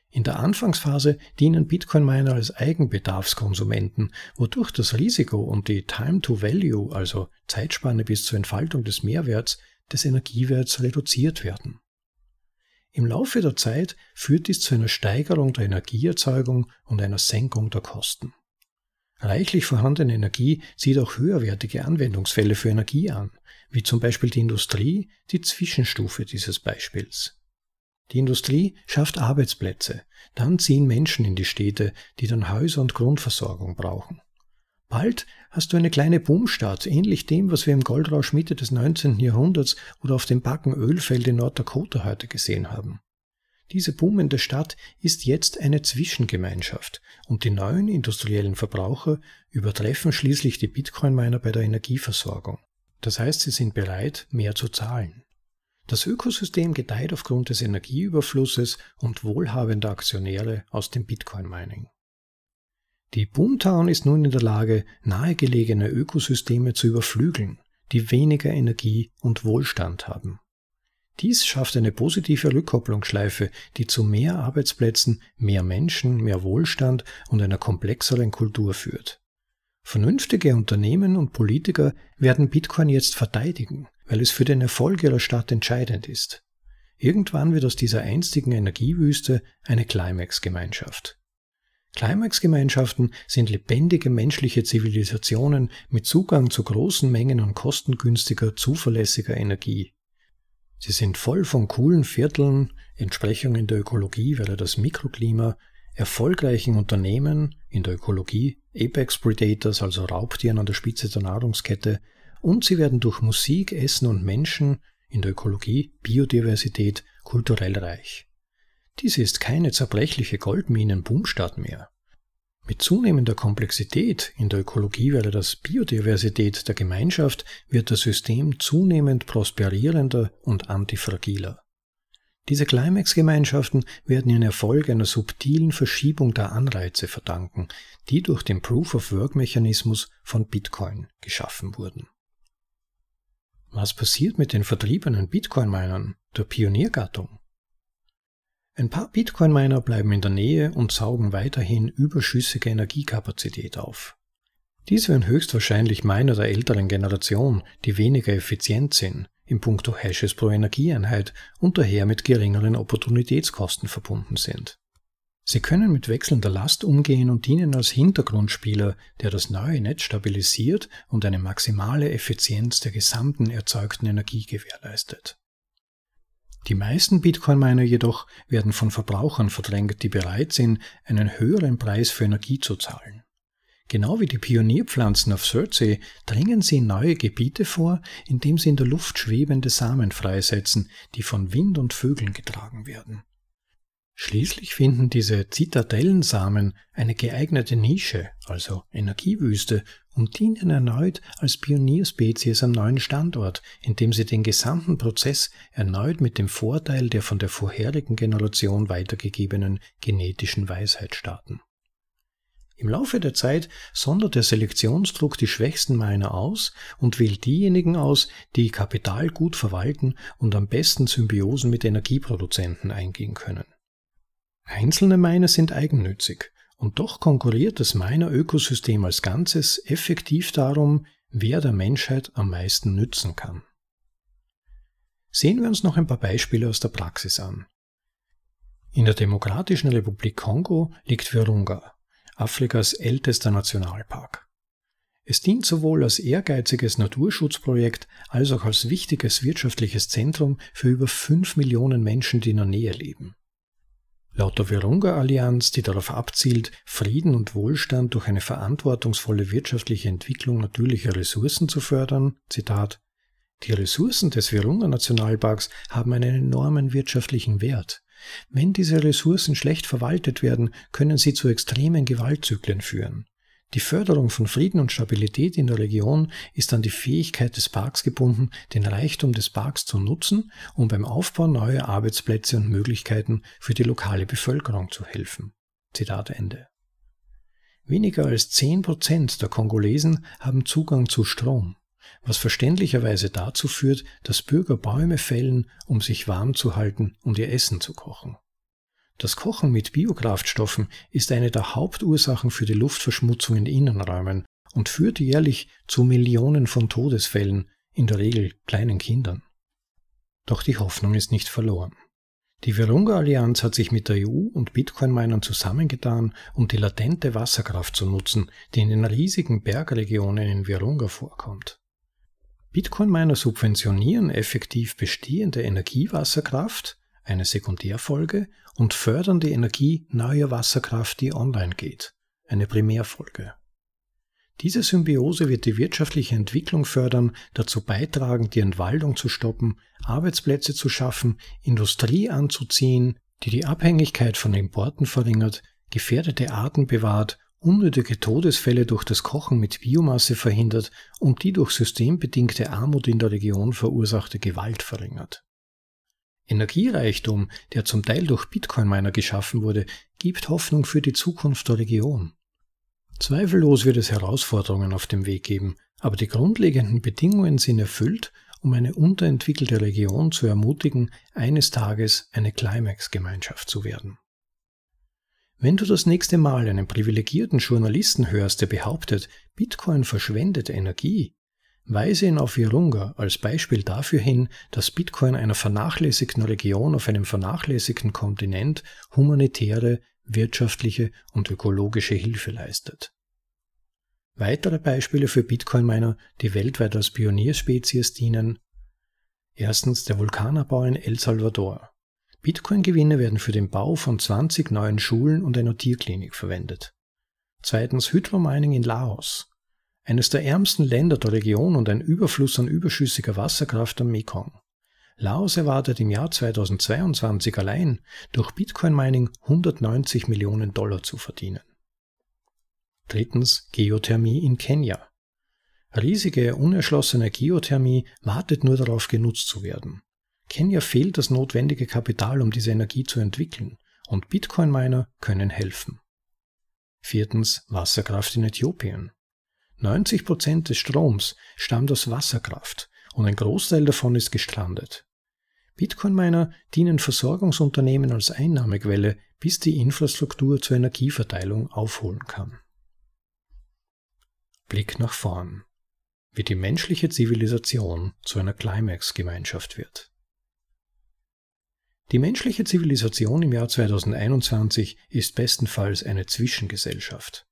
In der Anfangsphase dienen Bitcoin-Miner als Eigenbedarfskonsumenten, wodurch das Risiko und die Time to Value, also Zeitspanne bis zur Entfaltung des Mehrwerts, des Energiewerts reduziert werden. Im Laufe der Zeit führt dies zu einer Steigerung der Energieerzeugung und einer Senkung der Kosten. Reichlich vorhandene Energie zieht auch höherwertige Anwendungsfälle für Energie an, wie zum Beispiel die Industrie, die Zwischenstufe dieses Beispiels. Die Industrie schafft Arbeitsplätze, dann ziehen Menschen in die Städte, die dann Häuser und Grundversorgung brauchen. Bald hast du eine kleine Boomstadt, ähnlich dem, was wir im Goldrausch Mitte des 19. Jahrhunderts oder auf dem Backen Ölfeld in Nordakota heute gesehen haben. Diese boomende Stadt ist jetzt eine Zwischengemeinschaft und die neuen industriellen Verbraucher übertreffen schließlich die Bitcoin-Miner bei der Energieversorgung. Das heißt, sie sind bereit, mehr zu zahlen. Das Ökosystem gedeiht aufgrund des Energieüberflusses und wohlhabender Aktionäre aus dem Bitcoin-Mining. Die Boomtown ist nun in der Lage, nahegelegene Ökosysteme zu überflügeln, die weniger Energie und Wohlstand haben. Dies schafft eine positive Rückkopplungsschleife, die zu mehr Arbeitsplätzen, mehr Menschen, mehr Wohlstand und einer komplexeren Kultur führt. Vernünftige Unternehmen und Politiker werden Bitcoin jetzt verteidigen, weil es für den Erfolg ihrer Stadt entscheidend ist. Irgendwann wird aus dieser einstigen Energiewüste eine Climax-Gemeinschaft. Climax-Gemeinschaften sind lebendige menschliche Zivilisationen mit Zugang zu großen Mengen an kostengünstiger, zuverlässiger Energie. Sie sind voll von coolen Vierteln, Entsprechungen der Ökologie wäre das Mikroklima, erfolgreichen Unternehmen in der Ökologie, Apex Predators, also Raubtieren an der Spitze der Nahrungskette, und sie werden durch Musik, Essen und Menschen in der Ökologie, Biodiversität kulturell reich. Dies ist keine zerbrechliche Goldminen-Boomstadt mehr. Mit zunehmender Komplexität in der Ökologie wäre das Biodiversität der Gemeinschaft, wird das System zunehmend prosperierender und antifragiler. Diese Climax-Gemeinschaften werden ihren Erfolg einer subtilen Verschiebung der Anreize verdanken, die durch den Proof-of-Work-Mechanismus von Bitcoin geschaffen wurden. Was passiert mit den vertriebenen Bitcoin-Minern, der Pioniergattung? Ein paar Bitcoin-Miner bleiben in der Nähe und saugen weiterhin überschüssige Energiekapazität auf. Dies werden höchstwahrscheinlich Miner der älteren Generation, die weniger effizient sind, in puncto Hashes pro Energieeinheit und daher mit geringeren Opportunitätskosten verbunden sind. Sie können mit wechselnder Last umgehen und dienen als Hintergrundspieler, der das neue Netz stabilisiert und eine maximale Effizienz der gesamten erzeugten Energie gewährleistet. Die meisten Bitcoin-Miner jedoch werden von Verbrauchern verdrängt, die bereit sind, einen höheren Preis für Energie zu zahlen. Genau wie die Pionierpflanzen auf Surtsey dringen sie in neue Gebiete vor, indem sie in der Luft schwebende Samen freisetzen, die von Wind und Vögeln getragen werden. Schließlich finden diese Zitadellensamen eine geeignete Nische, also Energiewüste, und dienen erneut als Pionierspezies am neuen Standort, indem sie den gesamten Prozess erneut mit dem Vorteil der von der vorherigen Generation weitergegebenen genetischen Weisheit starten. Im Laufe der Zeit sondert der Selektionsdruck die schwächsten Miner aus und wählt diejenigen aus, die Kapital gut verwalten und am besten Symbiosen mit Energieproduzenten eingehen können. Einzelne Miner sind eigennützig und doch konkurriert das Miner-Ökosystem als Ganzes effektiv darum, wer der Menschheit am meisten nützen kann. Sehen wir uns noch ein paar Beispiele aus der Praxis an. In der Demokratischen Republik Kongo liegt Virunga, Afrikas ältester Nationalpark. Es dient sowohl als ehrgeiziges Naturschutzprojekt als auch als wichtiges wirtschaftliches Zentrum für über fünf Millionen Menschen, die in der Nähe leben. Laut der Virunga-Allianz, die darauf abzielt, Frieden und Wohlstand durch eine verantwortungsvolle wirtschaftliche Entwicklung natürlicher Ressourcen zu fördern, Zitat, die Ressourcen des Virunga-Nationalparks haben einen enormen wirtschaftlichen Wert. Wenn diese Ressourcen schlecht verwaltet werden, können sie zu extremen Gewaltzyklen führen. Die Förderung von Frieden und Stabilität in der Region ist an die Fähigkeit des Parks gebunden, den Reichtum des Parks zu nutzen, um beim Aufbau neuer Arbeitsplätze und Möglichkeiten für die lokale Bevölkerung zu helfen. Zitat Ende. Weniger als zehn Prozent der Kongolesen haben Zugang zu Strom, was verständlicherweise dazu führt, dass Bürger Bäume fällen, um sich warm zu halten und ihr Essen zu kochen. Das Kochen mit Biokraftstoffen ist eine der Hauptursachen für die Luftverschmutzung in Innenräumen und führt jährlich zu Millionen von Todesfällen, in der Regel kleinen Kindern. Doch die Hoffnung ist nicht verloren. Die Virunga-Allianz hat sich mit der EU und Bitcoin-Minern zusammengetan, um die latente Wasserkraft zu nutzen, die in den riesigen Bergregionen in Virunga vorkommt. Bitcoin-Miner subventionieren effektiv bestehende Energiewasserkraft, eine Sekundärfolge, und fördern die Energie neuer Wasserkraft, die online geht, eine Primärfolge. Diese Symbiose wird die wirtschaftliche Entwicklung fördern, dazu beitragen, die Entwaldung zu stoppen, Arbeitsplätze zu schaffen, Industrie anzuziehen, die die Abhängigkeit von Importen verringert, gefährdete Arten bewahrt, unnötige Todesfälle durch das Kochen mit Biomasse verhindert und die durch systembedingte Armut in der Region verursachte Gewalt verringert. Energiereichtum, der zum Teil durch Bitcoin-Miner geschaffen wurde, gibt Hoffnung für die Zukunft der Region. Zweifellos wird es Herausforderungen auf dem Weg geben, aber die grundlegenden Bedingungen sind erfüllt um eine unterentwickelte Region zu ermutigen, eines Tages eine Climax-Gemeinschaft zu werden. Wenn du das nächste Mal einen privilegierten Journalisten hörst, der behauptet, Bitcoin verschwendet Energie, weise ihn auf Virunga als Beispiel dafür hin, dass Bitcoin einer vernachlässigten Region auf einem vernachlässigten Kontinent humanitäre, wirtschaftliche und ökologische Hilfe leistet. Weitere Beispiele für Bitcoin-Miner, die weltweit als Pionierspezies dienen. Erstens der Vulkanabbau in El Salvador. Bitcoin-Gewinne werden für den Bau von 20 neuen Schulen und einer Tierklinik verwendet. Zweitens Hydromining in Laos. Eines der ärmsten Länder der Region und ein Überfluss an überschüssiger Wasserkraft am Mekong. Laos erwartet im Jahr 2022 allein durch Bitcoin-Mining 190 Millionen Dollar zu verdienen. Drittens Geothermie in Kenia. Riesige, unerschlossene Geothermie wartet nur darauf, genutzt zu werden. Kenia fehlt das notwendige Kapital, um diese Energie zu entwickeln, und Bitcoin-Miner können helfen. Viertens Wasserkraft in Äthiopien. 90 Prozent des Stroms stammt aus Wasserkraft und ein Großteil davon ist gestrandet. Bitcoin-Miner dienen Versorgungsunternehmen als Einnahmequelle, bis die Infrastruktur zur Energieverteilung aufholen kann. Blick nach vorn, wie die menschliche Zivilisation zu einer Climax-Gemeinschaft wird. Die menschliche Zivilisation im Jahr 2021 ist bestenfalls eine Zwischengesellschaft.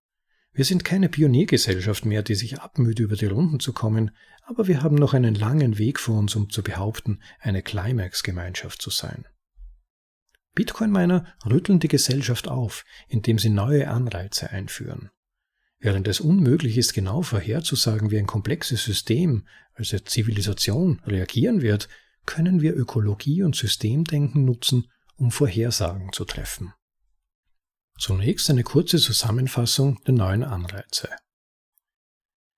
Wir sind keine Pioniergesellschaft mehr, die sich abmüht, über die Runden zu kommen, aber wir haben noch einen langen Weg vor uns, um zu behaupten, eine Climax-Gemeinschaft zu sein. Bitcoin-Miner rütteln die Gesellschaft auf, indem sie neue Anreize einführen. Während es unmöglich ist, genau vorherzusagen, wie ein komplexes System, also Zivilisation, reagieren wird, können wir Ökologie und Systemdenken nutzen, um Vorhersagen zu treffen. Zunächst eine kurze Zusammenfassung der neuen Anreize.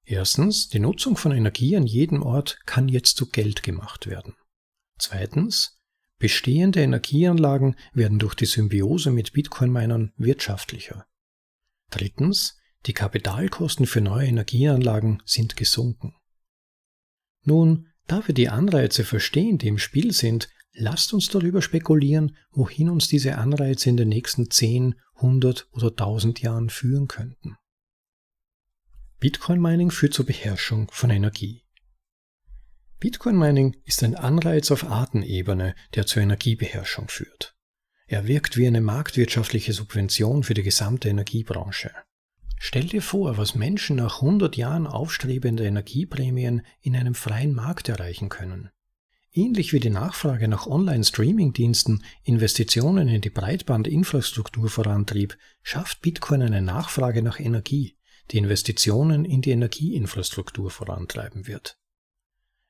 Erstens, die Nutzung von Energie an jedem Ort kann jetzt zu Geld gemacht werden. Zweitens, bestehende Energieanlagen werden durch die Symbiose mit Bitcoin-Minern wirtschaftlicher. Drittens, die Kapitalkosten für neue Energieanlagen sind gesunken. Nun, da wir die Anreize verstehen, die im Spiel sind, lasst uns darüber spekulieren, wohin uns diese Anreize in den nächsten 10, 100 oder 1000 Jahren führen könnten. Bitcoin Mining führt zur Beherrschung von Energie. Bitcoin Mining ist ein Anreiz auf Artenebene, der zur Energiebeherrschung führt. Er wirkt wie eine marktwirtschaftliche Subvention für die gesamte Energiebranche. Stell dir vor, was Menschen nach 100 Jahren aufstrebender Energieprämien in einem freien Markt erreichen können. Ähnlich wie die Nachfrage nach Online-Streaming-Diensten Investitionen in die Breitbandinfrastruktur vorantrieb, schafft Bitcoin eine Nachfrage nach Energie, die Investitionen in die Energieinfrastruktur vorantreiben wird.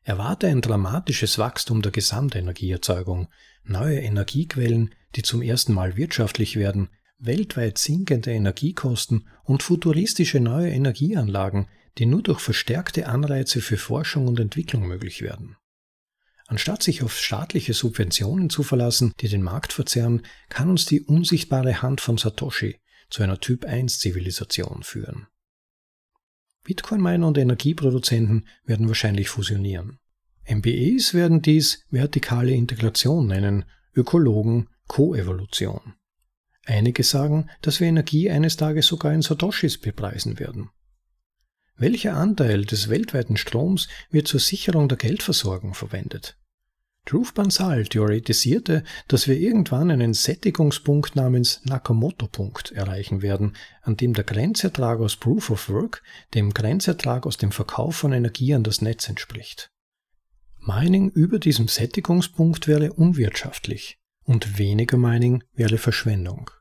Erwarte ein dramatisches Wachstum der Gesamtenergieerzeugung, neue Energiequellen, die zum ersten Mal wirtschaftlich werden, weltweit sinkende Energiekosten und futuristische neue Energieanlagen, die nur durch verstärkte Anreize für Forschung und Entwicklung möglich werden. Anstatt sich auf staatliche Subventionen zu verlassen, die den Markt verzerren, kann uns die unsichtbare Hand von Satoshi zu einer Typ-1-Zivilisation führen. Bitcoin-Miner und Energieproduzenten werden wahrscheinlich fusionieren. MBAs werden dies vertikale Integration nennen, Ökologen Koevolution. Einige sagen, dass wir Energie eines Tages sogar in Satoshis bepreisen werden. Welcher Anteil des weltweiten Stroms wird zur Sicherung der Geldversorgung verwendet? Dhruv Bansal theoretisierte, dass wir irgendwann einen Sättigungspunkt namens Nakamoto-Punkt erreichen werden, an dem der Grenzertrag aus Proof of Work dem Grenzertrag aus dem Verkauf von Energie an das Netz entspricht. Mining über diesem Sättigungspunkt wäre unwirtschaftlich und weniger Mining wäre Verschwendung.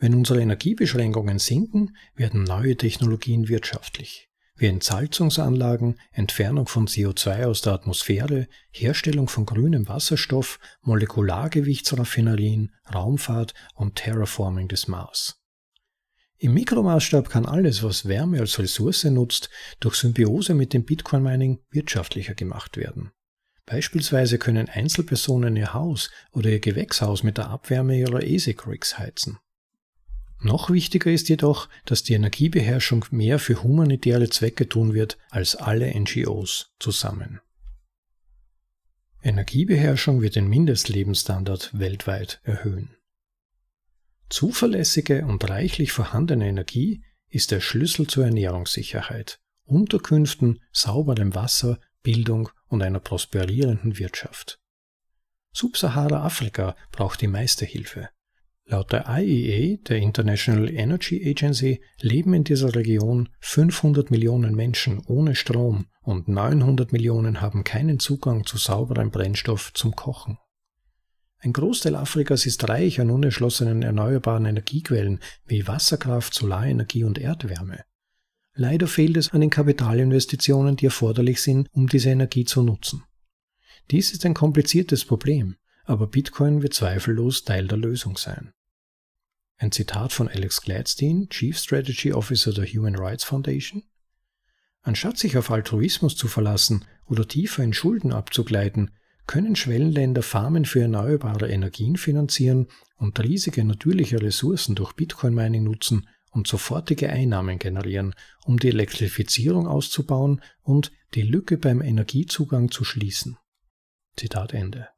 Wenn unsere Energiebeschränkungen sinken, werden neue Technologien wirtschaftlich, wie Entsalzungsanlagen, Entfernung von CO2 aus der Atmosphäre, Herstellung von grünem Wasserstoff, Molekulargewichtsraffinerien, Raumfahrt und Terraforming des Mars. Im Mikromaßstab kann alles, was Wärme als Ressource nutzt, durch Symbiose mit dem Bitcoin-Mining wirtschaftlicher gemacht werden. Beispielsweise können Einzelpersonen ihr Haus oder ihr Gewächshaus mit der Abwärme ihrer ASIC-Rigs heizen. Noch wichtiger ist jedoch, dass die Energiebeherrschung mehr für humanitäre Zwecke tun wird als alle NGOs zusammen. Energiebeherrschung wird den Mindestlebensstandard weltweit erhöhen. Zuverlässige und reichlich vorhandene Energie ist der Schlüssel zur Ernährungssicherheit, Unterkünften, sauberem Wasser, Bildung und einer prosperierenden Wirtschaft. Subsahara-Afrika braucht die meiste Hilfe. Laut der IEA, der International Energy Agency, leben in dieser Region 500 Millionen Menschen ohne Strom und 900 Millionen haben keinen Zugang zu sauberem Brennstoff zum Kochen. Ein Großteil Afrikas ist reich an unerschlossenen erneuerbaren Energiequellen wie Wasserkraft, Solarenergie und Erdwärme. Leider fehlt es an den Kapitalinvestitionen, die erforderlich sind, um diese Energie zu nutzen. Dies ist ein kompliziertes Problem, aber Bitcoin wird zweifellos Teil der Lösung sein. Ein Zitat von Alex Gladstein, Chief Strategy Officer der Human Rights Foundation. Anstatt sich auf Altruismus zu verlassen oder tiefer in Schulden abzugleiten, können Schwellenländer Farmen für erneuerbare Energien finanzieren und riesige natürliche Ressourcen durch Bitcoin-Mining nutzen und sofortige Einnahmen generieren, um die Elektrifizierung auszubauen und die Lücke beim Energiezugang zu schließen. Zitat Ende.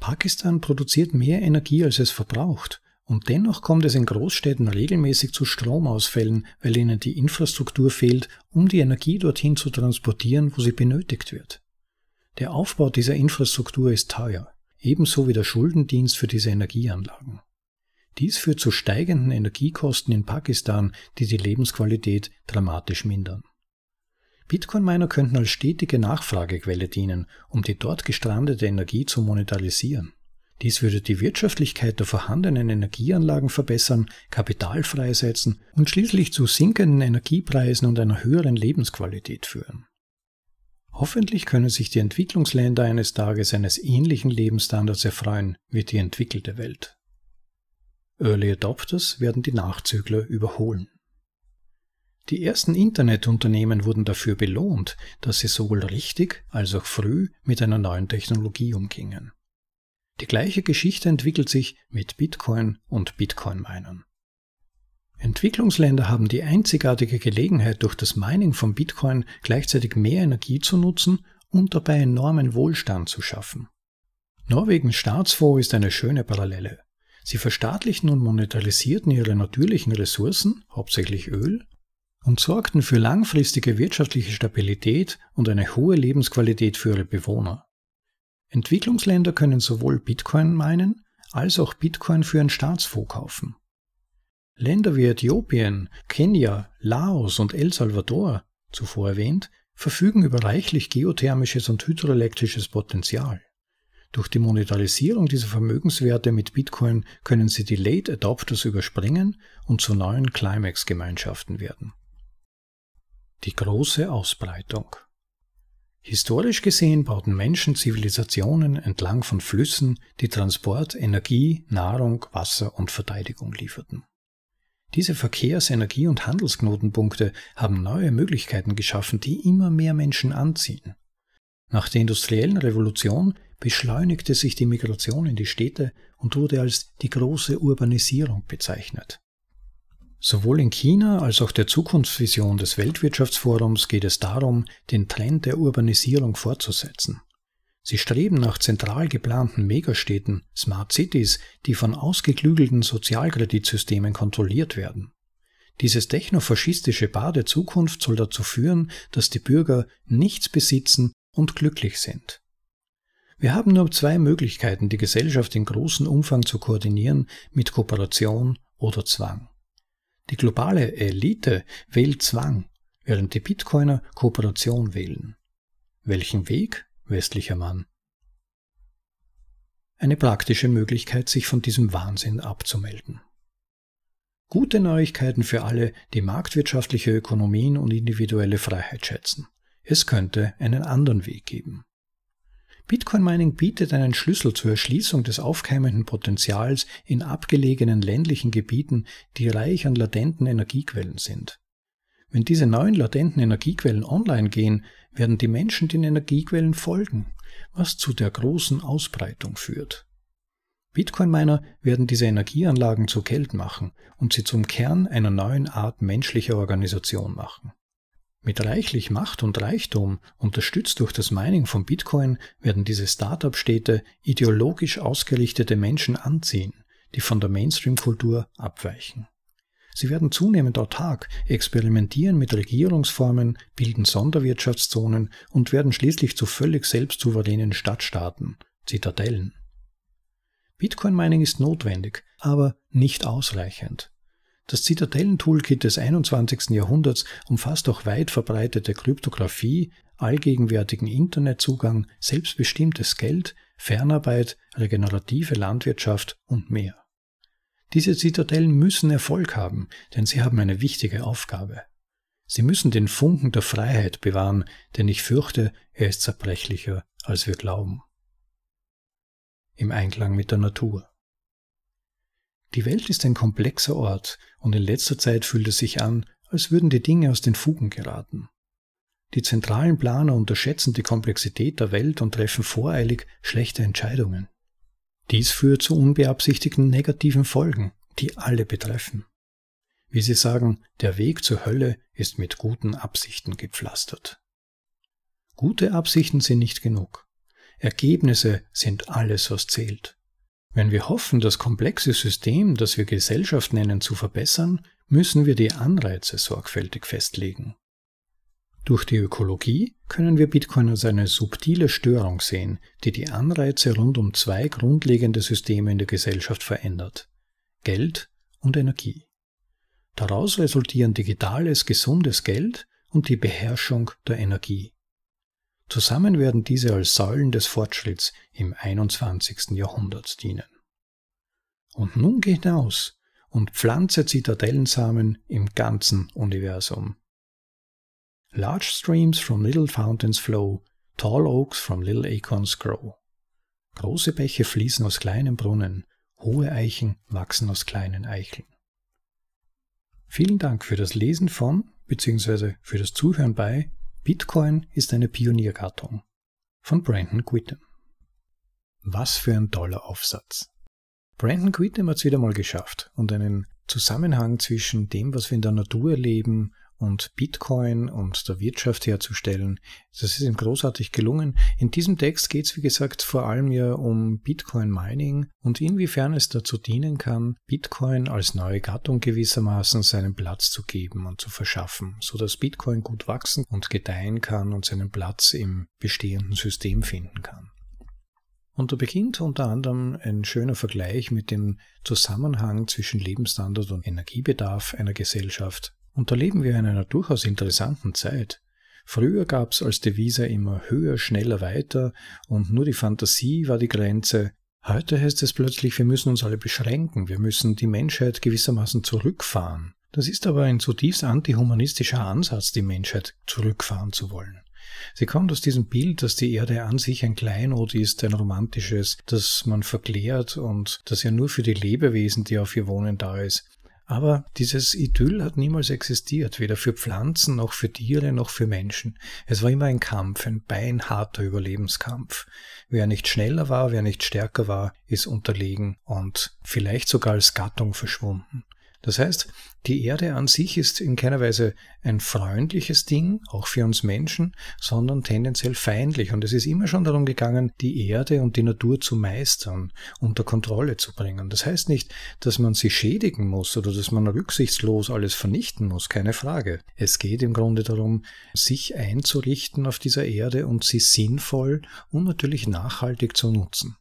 Pakistan produziert mehr Energie, als es verbraucht, und dennoch kommt es in Großstädten regelmäßig zu Stromausfällen, weil ihnen die Infrastruktur fehlt, um die Energie dorthin zu transportieren, wo sie benötigt wird. Der Aufbau dieser Infrastruktur ist teuer, ebenso wie der Schuldendienst für diese Energieanlagen. Dies führt zu steigenden Energiekosten in Pakistan, die die Lebensqualität dramatisch mindern. Bitcoin-Miner könnten als stetige Nachfragequelle dienen, um die dort gestrandete Energie zu monetarisieren. Dies würde die Wirtschaftlichkeit der vorhandenen Energieanlagen verbessern, Kapital freisetzen und schließlich zu sinkenden Energiepreisen und einer höheren Lebensqualität führen. Hoffentlich können sich die Entwicklungsländer eines Tages eines ähnlichen Lebensstandards erfreuen wie die entwickelte Welt. Early Adopters werden die Nachzügler überholen. Die ersten Internetunternehmen wurden dafür belohnt, dass sie sowohl richtig als auch früh mit einer neuen Technologie umgingen. Die gleiche Geschichte entwickelt sich mit Bitcoin und Bitcoin-Minern. Entwicklungsländer haben die einzigartige Gelegenheit, durch das Mining von Bitcoin gleichzeitig mehr Energie zu nutzen und dabei enormen Wohlstand zu schaffen. Norwegens Staatsfonds ist eine schöne Parallele. Sie verstaatlichten und monetarisierten ihre natürlichen Ressourcen, hauptsächlich Öl, und sorgten für langfristige wirtschaftliche Stabilität und eine hohe Lebensqualität für ihre Bewohner. Entwicklungsländer können sowohl Bitcoin meinen, als auch Bitcoin für ein Staatsfonds kaufen. Länder wie Äthiopien, Kenia, Laos und El Salvador, zuvor erwähnt, verfügen über reichlich geothermisches und hydroelektrisches Potenzial. Durch die Monetarisierung dieser Vermögenswerte mit Bitcoin können sie die Late Adopters überspringen und zu neuen Climax-Gemeinschaften werden. Die große Ausbreitung Historisch gesehen bauten Menschen Zivilisationen entlang von Flüssen, die Transport, Energie, Nahrung, Wasser und Verteidigung lieferten. Diese Verkehrs-, Energie- und Handelsknotenpunkte haben neue Möglichkeiten geschaffen, die immer mehr Menschen anziehen. Nach der industriellen Revolution beschleunigte sich die Migration in die Städte und wurde als die große Urbanisierung bezeichnet. Sowohl in China als auch der Zukunftsvision des Weltwirtschaftsforums geht es darum, den Trend der Urbanisierung fortzusetzen. Sie streben nach zentral geplanten Megastädten, Smart Cities, die von ausgeklügelten Sozialkreditsystemen kontrolliert werden. Dieses technofaschistische Bad der Zukunft soll dazu führen, dass die Bürger nichts besitzen und glücklich sind. Wir haben nur zwei Möglichkeiten, die Gesellschaft in großem Umfang zu koordinieren, mit Kooperation oder Zwang. Die globale Elite wählt Zwang, während die Bitcoiner Kooperation wählen. Welchen Weg, westlicher Mann? Eine praktische Möglichkeit, sich von diesem Wahnsinn abzumelden. Gute Neuigkeiten für alle, die marktwirtschaftliche Ökonomien und individuelle Freiheit schätzen. Es könnte einen anderen Weg geben. Bitcoin Mining bietet einen Schlüssel zur Erschließung des aufkeimenden Potenzials in abgelegenen ländlichen Gebieten, die reich an latenten Energiequellen sind. Wenn diese neuen latenten Energiequellen online gehen, werden die Menschen den Energiequellen folgen, was zu der großen Ausbreitung führt. Bitcoin-Miner werden diese Energieanlagen zu Geld machen und sie zum Kern einer neuen Art menschlicher Organisation machen. Mit reichlich Macht und Reichtum, unterstützt durch das Mining von Bitcoin, werden diese Startup-Städte ideologisch ausgerichtete Menschen anziehen, die von der Mainstream-Kultur abweichen. Sie werden zunehmend autark, experimentieren mit Regierungsformen, bilden Sonderwirtschaftszonen und werden schließlich zu völlig selbstsouveränen Stadtstaaten, Zitadellen. Bitcoin-Mining ist notwendig, aber nicht ausreichend. Das Zitadellen-Toolkit des 21. Jahrhunderts umfasst auch weit verbreitete Kryptographie, allgegenwärtigen Internetzugang, selbstbestimmtes Geld, Fernarbeit, regenerative Landwirtschaft und mehr. Diese Zitadellen müssen Erfolg haben, denn sie haben eine wichtige Aufgabe. Sie müssen den Funken der Freiheit bewahren, denn ich fürchte, er ist zerbrechlicher, als wir glauben. Im Einklang mit der Natur. Die Welt ist ein komplexer Ort und in letzter Zeit fühlt es sich an, als würden die Dinge aus den Fugen geraten. Die zentralen Planer unterschätzen die Komplexität der Welt und treffen voreilig schlechte Entscheidungen. Dies führt zu unbeabsichtigten negativen Folgen, die alle betreffen. Wie sie sagen, der Weg zur Hölle ist mit guten Absichten gepflastert. Gute Absichten sind nicht genug. Ergebnisse sind alles, was zählt. Wenn wir hoffen, das komplexe System, das wir Gesellschaft nennen, zu verbessern, müssen wir die Anreize sorgfältig festlegen. Durch die Ökologie können wir Bitcoin als eine subtile Störung sehen, die die Anreize rund um zwei grundlegende Systeme in der Gesellschaft verändert. Geld und Energie. Daraus resultieren digitales, gesundes Geld und die Beherrschung der Energie. Zusammen werden diese als Säulen des Fortschritts im 21. Jahrhundert dienen. Und nun geh hinaus und pflanze Zitadellensamen im ganzen Universum. Large streams from little fountains flow, tall oaks from little acorns grow. Große Bäche fließen aus kleinen Brunnen, hohe Eichen wachsen aus kleinen Eicheln. Vielen Dank für das Lesen von bzw. für das Zuhören bei Bitcoin ist eine Pioniergattung von Brandon Quittem. Was für ein toller Aufsatz. Brandon Quittem hat es wieder mal geschafft und einen Zusammenhang zwischen dem, was wir in der Natur erleben und Bitcoin und der Wirtschaft herzustellen. Das ist ihm großartig gelungen. In diesem Text geht es, wie gesagt, vor allem ja um Bitcoin Mining und inwiefern es dazu dienen kann, Bitcoin als neue Gattung gewissermaßen seinen Platz zu geben und zu verschaffen, so dass Bitcoin gut wachsen und gedeihen kann und seinen Platz im bestehenden System finden kann. Und da beginnt unter anderem ein schöner Vergleich mit dem Zusammenhang zwischen Lebensstandard und Energiebedarf einer Gesellschaft und da leben wir in einer durchaus interessanten Zeit. Früher gab es als Devise immer höher, schneller, weiter und nur die Fantasie war die Grenze. Heute heißt es plötzlich, wir müssen uns alle beschränken, wir müssen die Menschheit gewissermaßen zurückfahren. Das ist aber ein zutiefst antihumanistischer Ansatz, die Menschheit zurückfahren zu wollen. Sie kommt aus diesem Bild, dass die Erde an sich ein Kleinod ist, ein romantisches, das man verklärt und das ja nur für die Lebewesen, die auf ihr wohnen, da ist. Aber dieses Idyll hat niemals existiert, weder für Pflanzen noch für Tiere noch für Menschen. Es war immer ein Kampf, ein beinharter Überlebenskampf. Wer nicht schneller war, wer nicht stärker war, ist unterlegen und vielleicht sogar als Gattung verschwunden. Das heißt, die Erde an sich ist in keiner Weise ein freundliches Ding, auch für uns Menschen, sondern tendenziell feindlich. Und es ist immer schon darum gegangen, die Erde und die Natur zu meistern, unter Kontrolle zu bringen. Das heißt nicht, dass man sie schädigen muss oder dass man rücksichtslos alles vernichten muss, keine Frage. Es geht im Grunde darum, sich einzurichten auf dieser Erde und sie sinnvoll und natürlich nachhaltig zu nutzen.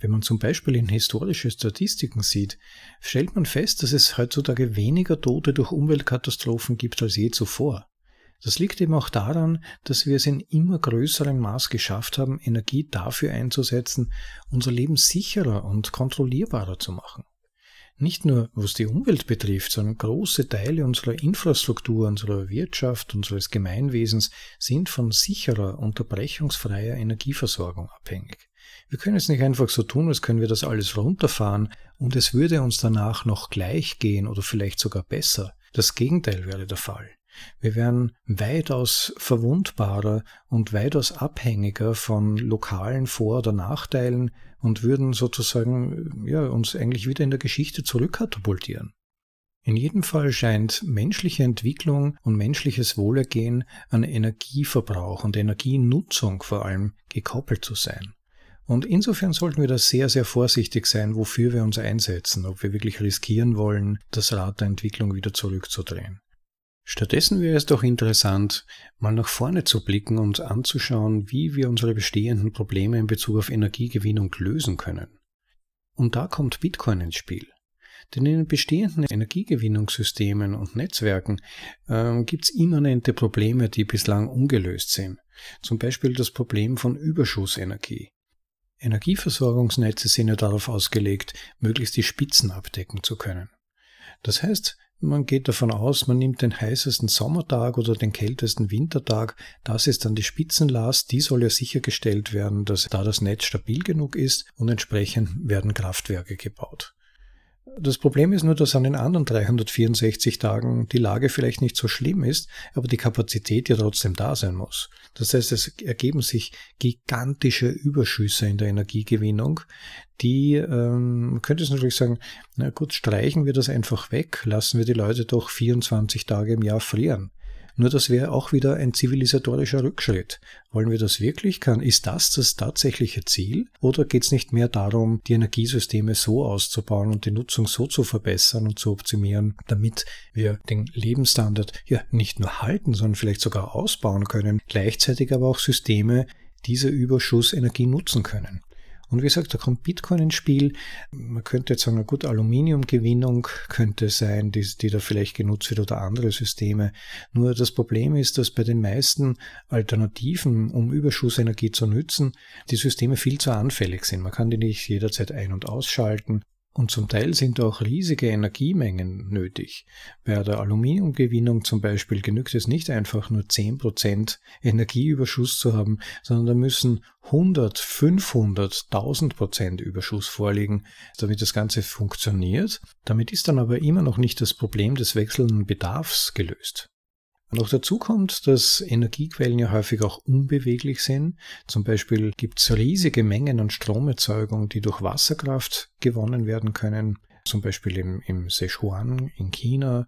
Wenn man zum Beispiel in historische Statistiken sieht, stellt man fest, dass es heutzutage weniger Tote durch Umweltkatastrophen gibt als je zuvor. Das liegt eben auch daran, dass wir es in immer größerem Maß geschafft haben, Energie dafür einzusetzen, unser Leben sicherer und kontrollierbarer zu machen. Nicht nur was die Umwelt betrifft, sondern große Teile unserer Infrastruktur, unserer Wirtschaft, unseres Gemeinwesens sind von sicherer, unterbrechungsfreier Energieversorgung abhängig. Wir können es nicht einfach so tun, als können wir das alles runterfahren und es würde uns danach noch gleich gehen oder vielleicht sogar besser. Das Gegenteil wäre der Fall. Wir wären weitaus verwundbarer und weitaus abhängiger von lokalen Vor- oder Nachteilen und würden sozusagen ja, uns eigentlich wieder in der Geschichte zurückkatapultieren. In jedem Fall scheint menschliche Entwicklung und menschliches Wohlergehen an Energieverbrauch und Energienutzung vor allem gekoppelt zu sein. Und insofern sollten wir da sehr, sehr vorsichtig sein, wofür wir uns einsetzen, ob wir wirklich riskieren wollen, das Rad der Entwicklung wieder zurückzudrehen. Stattdessen wäre es doch interessant, mal nach vorne zu blicken und anzuschauen, wie wir unsere bestehenden Probleme in Bezug auf Energiegewinnung lösen können. Und da kommt Bitcoin ins Spiel. Denn in den bestehenden Energiegewinnungssystemen und Netzwerken äh, gibt es immanente Probleme, die bislang ungelöst sind. Zum Beispiel das Problem von Überschussenergie. Energieversorgungsnetze sind ja darauf ausgelegt, möglichst die Spitzen abdecken zu können. Das heißt, man geht davon aus, man nimmt den heißesten Sommertag oder den kältesten Wintertag. Das ist dann die Spitzenlast. Die soll ja sichergestellt werden, dass da das Netz stabil genug ist und entsprechend werden Kraftwerke gebaut. Das Problem ist nur, dass an den anderen 364 Tagen die Lage vielleicht nicht so schlimm ist, aber die Kapazität ja trotzdem da sein muss. Das heißt, es ergeben sich gigantische Überschüsse in der Energiegewinnung, die, ähm, könnte es natürlich sagen, na gut, streichen wir das einfach weg, lassen wir die Leute doch 24 Tage im Jahr frieren. Nur das wäre auch wieder ein zivilisatorischer Rückschritt. Wollen wir das wirklich? Kann, ist das das tatsächliche Ziel? Oder geht es nicht mehr darum, die Energiesysteme so auszubauen und die Nutzung so zu verbessern und zu optimieren, damit wir den Lebensstandard ja nicht nur halten, sondern vielleicht sogar ausbauen können, gleichzeitig aber auch Systeme diese Überschussenergie nutzen können? Und wie gesagt, da kommt Bitcoin ins Spiel. Man könnte jetzt sagen, na gut, Aluminiumgewinnung könnte sein, die, die da vielleicht genutzt wird oder andere Systeme. Nur das Problem ist, dass bei den meisten Alternativen, um Überschussenergie zu nutzen, die Systeme viel zu anfällig sind. Man kann die nicht jederzeit ein- und ausschalten. Und zum Teil sind auch riesige Energiemengen nötig. Bei der Aluminiumgewinnung zum Beispiel genügt es nicht einfach nur 10% Energieüberschuss zu haben, sondern da müssen 100, 500, 1000% Überschuss vorliegen, damit das Ganze funktioniert. Damit ist dann aber immer noch nicht das Problem des wechselnden Bedarfs gelöst. Noch dazu kommt, dass Energiequellen ja häufig auch unbeweglich sind. Zum Beispiel gibt es riesige Mengen an Stromerzeugung, die durch Wasserkraft gewonnen werden können zum Beispiel im, im Sichuan in China.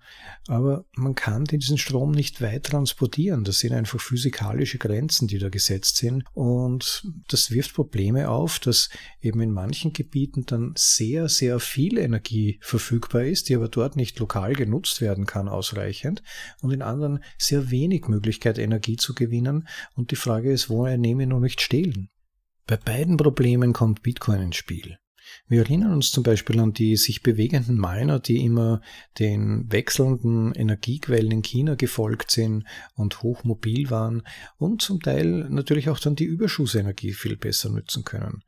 Aber man kann diesen Strom nicht weit transportieren. Das sind einfach physikalische Grenzen, die da gesetzt sind. Und das wirft Probleme auf, dass eben in manchen Gebieten dann sehr, sehr viel Energie verfügbar ist, die aber dort nicht lokal genutzt werden kann ausreichend. Und in anderen sehr wenig Möglichkeit, Energie zu gewinnen. Und die Frage ist, woher nehme ich noch nicht stehlen? Bei beiden Problemen kommt Bitcoin ins Spiel. Wir erinnern uns zum Beispiel an die sich bewegenden Miner, die immer den wechselnden Energiequellen in China gefolgt sind und hochmobil waren und zum Teil natürlich auch dann die Überschussenergie viel besser nutzen können.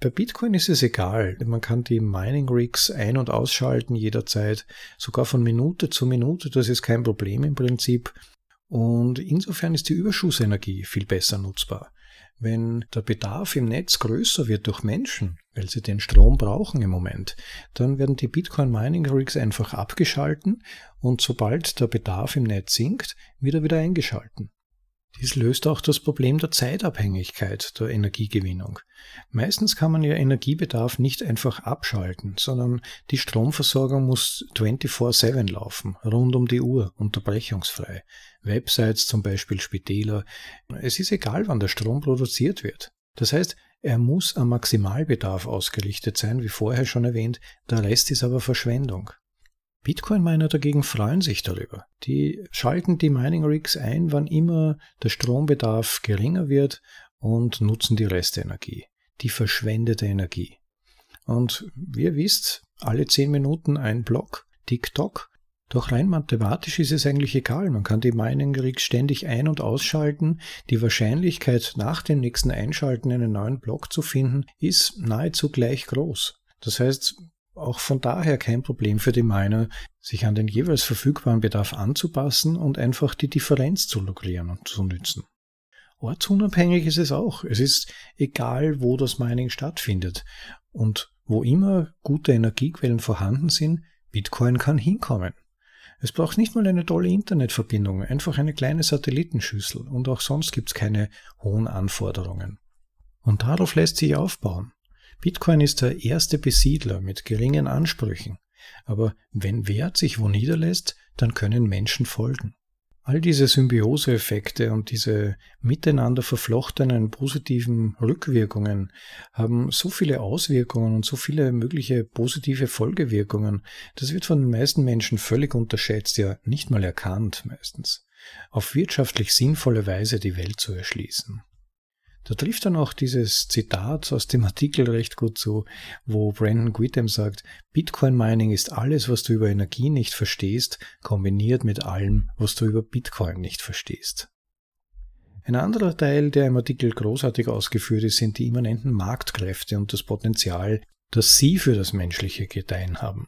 Bei Bitcoin ist es egal. Man kann die Mining Rigs ein- und ausschalten jederzeit, sogar von Minute zu Minute. Das ist kein Problem im Prinzip. Und insofern ist die Überschussenergie viel besser nutzbar. Wenn der Bedarf im Netz größer wird durch Menschen, weil sie den Strom brauchen im Moment, dann werden die Bitcoin Mining Rigs einfach abgeschalten und sobald der Bedarf im Netz sinkt, wieder wieder eingeschalten. Dies löst auch das Problem der Zeitabhängigkeit der Energiegewinnung. Meistens kann man ja Energiebedarf nicht einfach abschalten, sondern die Stromversorgung muss 24/7 laufen, rund um die Uhr, unterbrechungsfrei. Websites zum Beispiel Spitäler. Es ist egal, wann der Strom produziert wird. Das heißt, er muss am Maximalbedarf ausgerichtet sein, wie vorher schon erwähnt, der Rest ist aber Verschwendung. Bitcoin-Miner dagegen freuen sich darüber. Die schalten die Mining Rigs ein, wann immer der Strombedarf geringer wird und nutzen die Restenergie, die verschwendete Energie. Und wie ihr wisst, alle 10 Minuten ein Block, TikTok. Doch rein mathematisch ist es eigentlich egal. Man kann die Mining Rigs ständig ein- und ausschalten. Die Wahrscheinlichkeit, nach dem nächsten Einschalten einen neuen Block zu finden, ist nahezu gleich groß. Das heißt, auch von daher kein Problem für die Miner, sich an den jeweils verfügbaren Bedarf anzupassen und einfach die Differenz zu lukrieren und zu nützen. Ortsunabhängig ist es auch. Es ist egal, wo das Mining stattfindet. Und wo immer gute Energiequellen vorhanden sind, Bitcoin kann hinkommen. Es braucht nicht mal eine tolle Internetverbindung, einfach eine kleine Satellitenschüssel und auch sonst gibt es keine hohen Anforderungen. Und darauf lässt sich aufbauen. Bitcoin ist der erste Besiedler mit geringen Ansprüchen. Aber wenn Wert sich wo niederlässt, dann können Menschen folgen. All diese Symbioseeffekte und diese miteinander verflochtenen positiven Rückwirkungen haben so viele Auswirkungen und so viele mögliche positive Folgewirkungen. Das wird von den meisten Menschen völlig unterschätzt, ja nicht mal erkannt meistens. Auf wirtschaftlich sinnvolle Weise die Welt zu erschließen. Da trifft dann auch dieses Zitat aus dem Artikel recht gut zu, wo Brandon Guitham sagt, Bitcoin Mining ist alles, was du über Energie nicht verstehst, kombiniert mit allem, was du über Bitcoin nicht verstehst. Ein anderer Teil, der im Artikel großartig ausgeführt ist, sind die immanenten Marktkräfte und das Potenzial, das sie für das menschliche Gedeihen haben.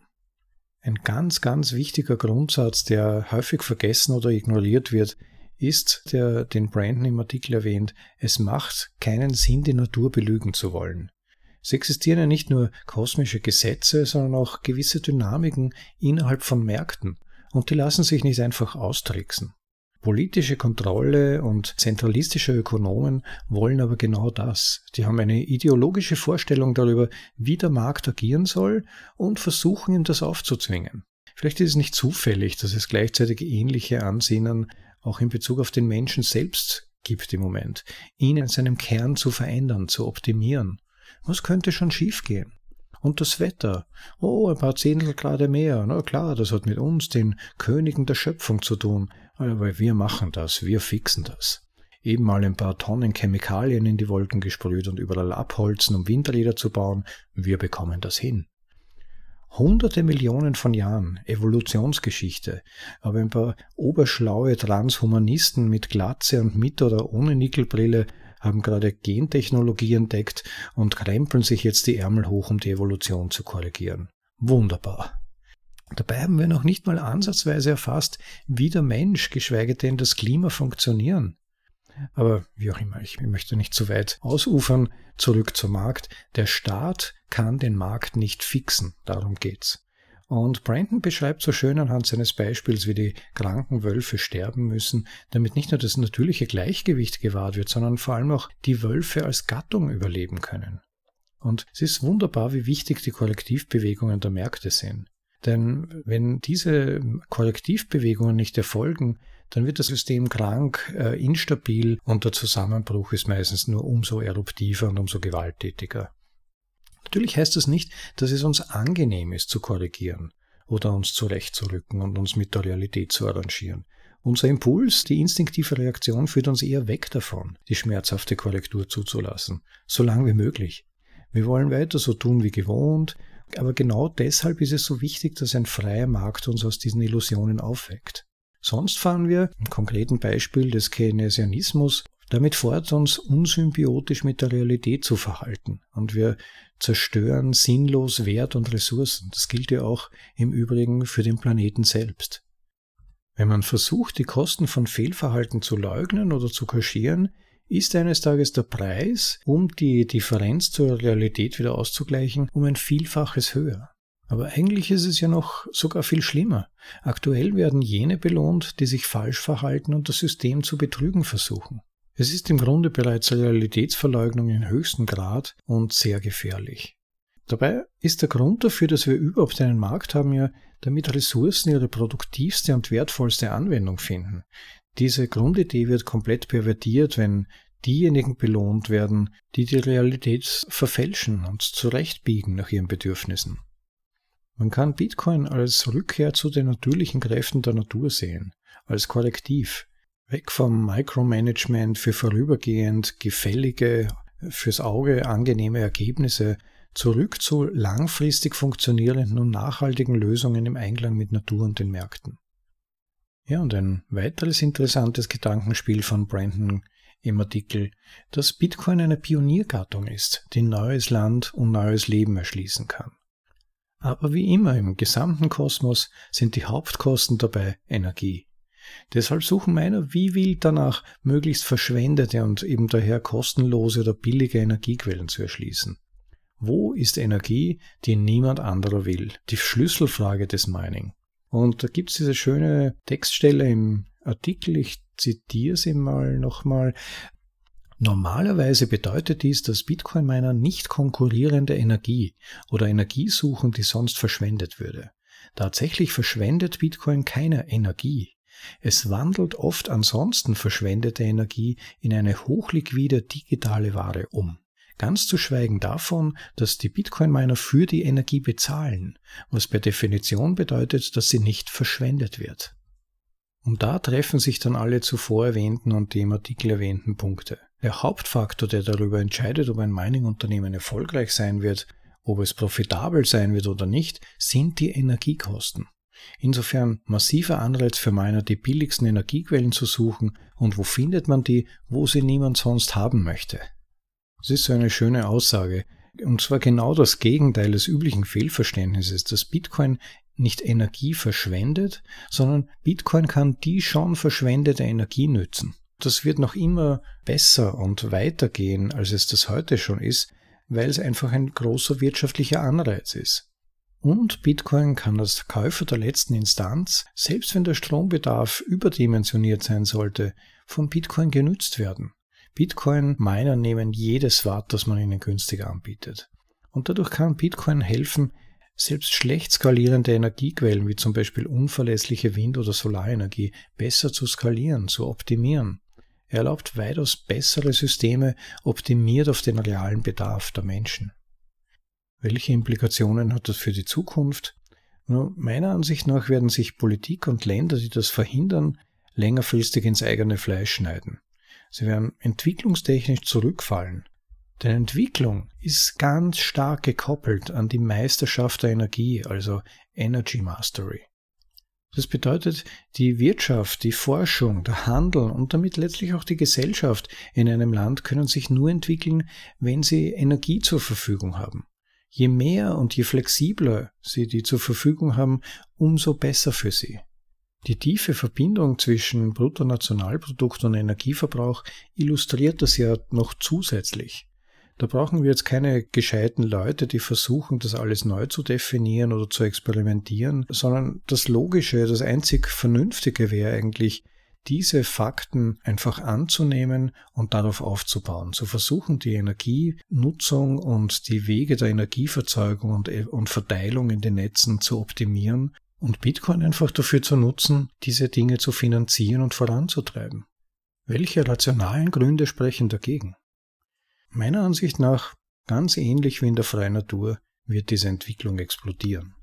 Ein ganz, ganz wichtiger Grundsatz, der häufig vergessen oder ignoriert wird, ist, der den Brandon im Artikel erwähnt, es macht keinen Sinn, die Natur belügen zu wollen. Es existieren ja nicht nur kosmische Gesetze, sondern auch gewisse Dynamiken innerhalb von Märkten, und die lassen sich nicht einfach austricksen. Politische Kontrolle und zentralistische Ökonomen wollen aber genau das. Die haben eine ideologische Vorstellung darüber, wie der Markt agieren soll und versuchen ihm das aufzuzwingen. Vielleicht ist es nicht zufällig, dass es gleichzeitig ähnliche Ansinnen auch in Bezug auf den Menschen selbst gibt im Moment, ihn in seinem Kern zu verändern, zu optimieren. Was könnte schon schiefgehen? Und das Wetter. Oh, ein paar Zehntelgrade mehr. Na klar, das hat mit uns, den Königen der Schöpfung, zu tun. Aber wir machen das, wir fixen das. Eben mal ein paar Tonnen Chemikalien in die Wolken gesprüht und überall abholzen, um Windräder zu bauen. Wir bekommen das hin hunderte Millionen von Jahren Evolutionsgeschichte, aber ein paar oberschlaue Transhumanisten mit Glatze und mit oder ohne Nickelbrille haben gerade Gentechnologie entdeckt und krempeln sich jetzt die Ärmel hoch, um die Evolution zu korrigieren. Wunderbar. Dabei haben wir noch nicht mal ansatzweise erfasst, wie der Mensch, geschweige denn das Klima funktionieren. Aber wie auch immer, ich möchte nicht zu weit ausufern. Zurück zum Markt. Der Staat kann den Markt nicht fixen. Darum geht's. Und Brandon beschreibt so schön anhand seines Beispiels, wie die kranken Wölfe sterben müssen, damit nicht nur das natürliche Gleichgewicht gewahrt wird, sondern vor allem auch die Wölfe als Gattung überleben können. Und es ist wunderbar, wie wichtig die Kollektivbewegungen der Märkte sind. Denn wenn diese Kollektivbewegungen nicht erfolgen, dann wird das System krank, äh, instabil und der Zusammenbruch ist meistens nur umso eruptiver und umso gewalttätiger. Natürlich heißt das nicht, dass es uns angenehm ist zu korrigieren oder uns zurechtzurücken und uns mit der Realität zu arrangieren. Unser Impuls, die instinktive Reaktion führt uns eher weg davon, die schmerzhafte Korrektur zuzulassen, so lange wie möglich. Wir wollen weiter so tun wie gewohnt, aber genau deshalb ist es so wichtig, dass ein freier Markt uns aus diesen Illusionen aufweckt. Sonst fahren wir, im konkreten Beispiel des Keynesianismus, damit fort, uns unsymbiotisch mit der Realität zu verhalten. Und wir zerstören sinnlos Wert und Ressourcen. Das gilt ja auch im Übrigen für den Planeten selbst. Wenn man versucht, die Kosten von Fehlverhalten zu leugnen oder zu kaschieren, ist eines Tages der Preis, um die Differenz zur Realität wieder auszugleichen, um ein Vielfaches höher. Aber eigentlich ist es ja noch sogar viel schlimmer. Aktuell werden jene belohnt, die sich falsch verhalten und das System zu betrügen versuchen. Es ist im Grunde bereits Realitätsverleugnung in höchstem Grad und sehr gefährlich. Dabei ist der Grund dafür, dass wir überhaupt einen Markt haben, ja, damit Ressourcen ihre produktivste und wertvollste Anwendung finden. Diese Grundidee wird komplett pervertiert, wenn diejenigen belohnt werden, die die Realität verfälschen und zurechtbiegen nach ihren Bedürfnissen. Man kann Bitcoin als Rückkehr zu den natürlichen Kräften der Natur sehen, als Korrektiv. Weg vom Micromanagement für vorübergehend gefällige, fürs Auge angenehme Ergebnisse, zurück zu langfristig funktionierenden und nachhaltigen Lösungen im Einklang mit Natur und den Märkten. Ja, und ein weiteres interessantes Gedankenspiel von Brandon im Artikel, dass Bitcoin eine Pioniergattung ist, die neues Land und neues Leben erschließen kann. Aber wie immer im gesamten Kosmos sind die Hauptkosten dabei Energie. Deshalb suchen Miner wie wild danach, möglichst verschwendete und eben daher kostenlose oder billige Energiequellen zu erschließen. Wo ist Energie, die niemand anderer will? Die Schlüsselfrage des Mining. Und da gibt es diese schöne Textstelle im Artikel, ich zitiere sie mal nochmal. Normalerweise bedeutet dies, dass Bitcoin-Miner nicht konkurrierende Energie oder Energie suchen, die sonst verschwendet würde. Tatsächlich verschwendet Bitcoin keine Energie. Es wandelt oft ansonsten verschwendete Energie in eine hochliquide digitale Ware um. Ganz zu schweigen davon, dass die Bitcoin-Miner für die Energie bezahlen, was per Definition bedeutet, dass sie nicht verschwendet wird. Und da treffen sich dann alle zuvor erwähnten und dem Artikel erwähnten Punkte. Der Hauptfaktor, der darüber entscheidet, ob ein Mining-Unternehmen erfolgreich sein wird, ob es profitabel sein wird oder nicht, sind die Energiekosten. Insofern massiver Anreiz für Miner, die billigsten Energiequellen zu suchen und wo findet man die, wo sie niemand sonst haben möchte. Das ist so eine schöne Aussage. Und zwar genau das Gegenteil des üblichen Fehlverständnisses, dass Bitcoin nicht Energie verschwendet, sondern Bitcoin kann die schon verschwendete Energie nützen. Das wird noch immer besser und weitergehen, als es das heute schon ist, weil es einfach ein großer wirtschaftlicher Anreiz ist. Und Bitcoin kann als Käufer der letzten Instanz, selbst wenn der Strombedarf überdimensioniert sein sollte, von Bitcoin genützt werden. Bitcoin-Miner nehmen jedes Watt, das man ihnen günstig anbietet. Und dadurch kann Bitcoin helfen, selbst schlecht skalierende Energiequellen wie zum Beispiel unverlässliche Wind- oder Solarenergie besser zu skalieren, zu optimieren. Er erlaubt weitaus bessere Systeme, optimiert auf den realen Bedarf der Menschen. Welche Implikationen hat das für die Zukunft? Nur meiner Ansicht nach werden sich Politik und Länder, die das verhindern, längerfristig ins eigene Fleisch schneiden. Sie werden entwicklungstechnisch zurückfallen. Denn Entwicklung ist ganz stark gekoppelt an die Meisterschaft der Energie, also Energy Mastery. Das bedeutet, die Wirtschaft, die Forschung, der Handel und damit letztlich auch die Gesellschaft in einem Land können sich nur entwickeln, wenn sie Energie zur Verfügung haben. Je mehr und je flexibler sie die zur Verfügung haben, umso besser für sie. Die tiefe Verbindung zwischen Bruttonationalprodukt und Energieverbrauch illustriert das ja noch zusätzlich. Da brauchen wir jetzt keine gescheiten Leute, die versuchen, das alles neu zu definieren oder zu experimentieren, sondern das Logische, das einzig Vernünftige wäre eigentlich, diese Fakten einfach anzunehmen und darauf aufzubauen, zu versuchen, die Energienutzung und die Wege der Energieverzeugung und, und Verteilung in den Netzen zu optimieren und Bitcoin einfach dafür zu nutzen, diese Dinge zu finanzieren und voranzutreiben. Welche rationalen Gründe sprechen dagegen? Meiner Ansicht nach, ganz ähnlich wie in der freien Natur, wird diese Entwicklung explodieren.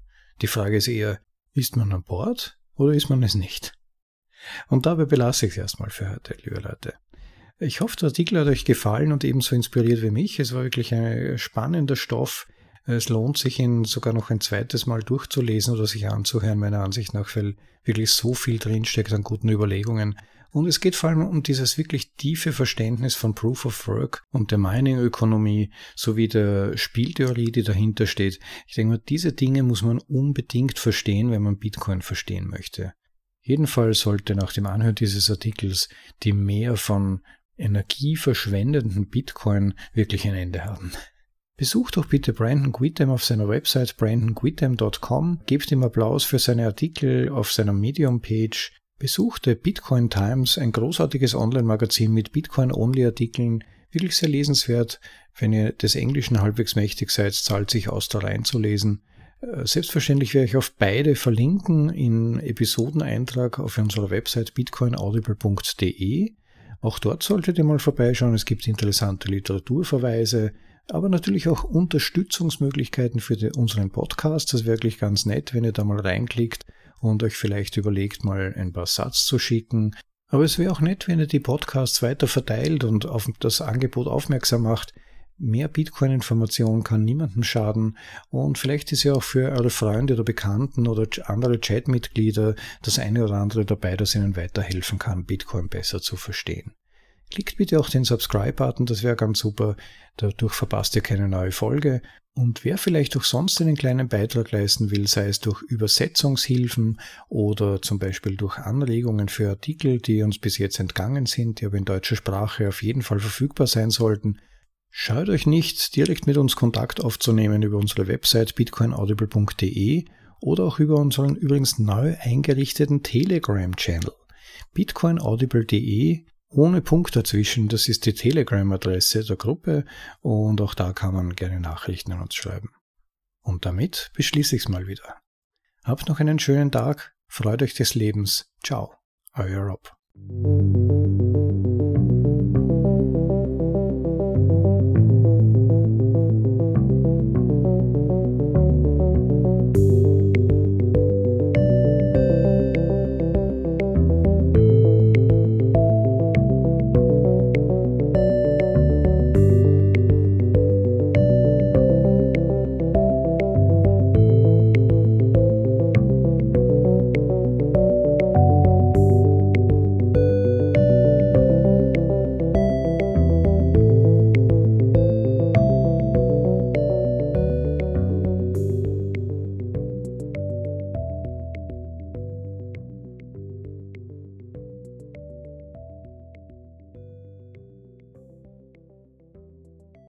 Die Frage ist eher, ist man an Bord oder ist man es nicht? Und dabei belasse ich es erstmal für heute, liebe Leute. Ich hoffe, der Artikel hat euch gefallen und ebenso inspiriert wie mich. Es war wirklich ein spannender Stoff. Es lohnt sich, ihn sogar noch ein zweites Mal durchzulesen oder sich anzuhören, meiner Ansicht nach, weil wirklich so viel drinsteckt an guten Überlegungen. Und es geht vor allem um dieses wirklich tiefe Verständnis von Proof of Work und der Mining-Ökonomie sowie der Spieltheorie, die dahinter steht. Ich denke mal, diese Dinge muss man unbedingt verstehen, wenn man Bitcoin verstehen möchte. Jedenfalls sollte nach dem Anhören dieses Artikels die Mehr von energieverschwendenden Bitcoin wirklich ein Ende haben. Besucht doch bitte Brandon Guitem auf seiner Website brandonguitem.com, gebt ihm Applaus für seine Artikel auf seiner Medium-Page, besuchte Bitcoin Times, ein großartiges Online-Magazin mit Bitcoin-Only-Artikeln, wirklich sehr lesenswert. Wenn ihr des Englischen halbwegs mächtig seid, zahlt sich aus, da reinzulesen. Äh, selbstverständlich werde ich auf beide verlinken in Episodeneintrag auf unserer Website bitcoinaudible.de. Auch dort solltet ihr mal vorbeischauen. Es gibt interessante Literaturverweise, aber natürlich auch Unterstützungsmöglichkeiten für unseren Podcast. Das wäre wirklich ganz nett, wenn ihr da mal reinklickt und euch vielleicht überlegt, mal ein paar Satz zu schicken. Aber es wäre auch nett, wenn ihr die Podcasts weiter verteilt und auf das Angebot aufmerksam macht. Mehr Bitcoin-Information kann niemandem schaden und vielleicht ist ja auch für eure Freunde oder Bekannten oder andere Chatmitglieder das eine oder andere dabei, das ihnen weiterhelfen kann, Bitcoin besser zu verstehen. Klickt bitte auch den Subscribe-Button, das wäre ganz super. Dadurch verpasst ihr keine neue Folge. Und wer vielleicht auch sonst einen kleinen Beitrag leisten will, sei es durch Übersetzungshilfen oder zum Beispiel durch Anregungen für Artikel, die uns bis jetzt entgangen sind, die aber in deutscher Sprache auf jeden Fall verfügbar sein sollten, Schaut euch nicht, direkt mit uns Kontakt aufzunehmen über unsere Website bitcoinaudible.de oder auch über unseren übrigens neu eingerichteten Telegram-Channel bitcoinaudible.de ohne Punkt dazwischen. Das ist die Telegram-Adresse der Gruppe und auch da kann man gerne Nachrichten an uns schreiben. Und damit beschließe ich es mal wieder. Habt noch einen schönen Tag, freut euch des Lebens. Ciao, euer Rob.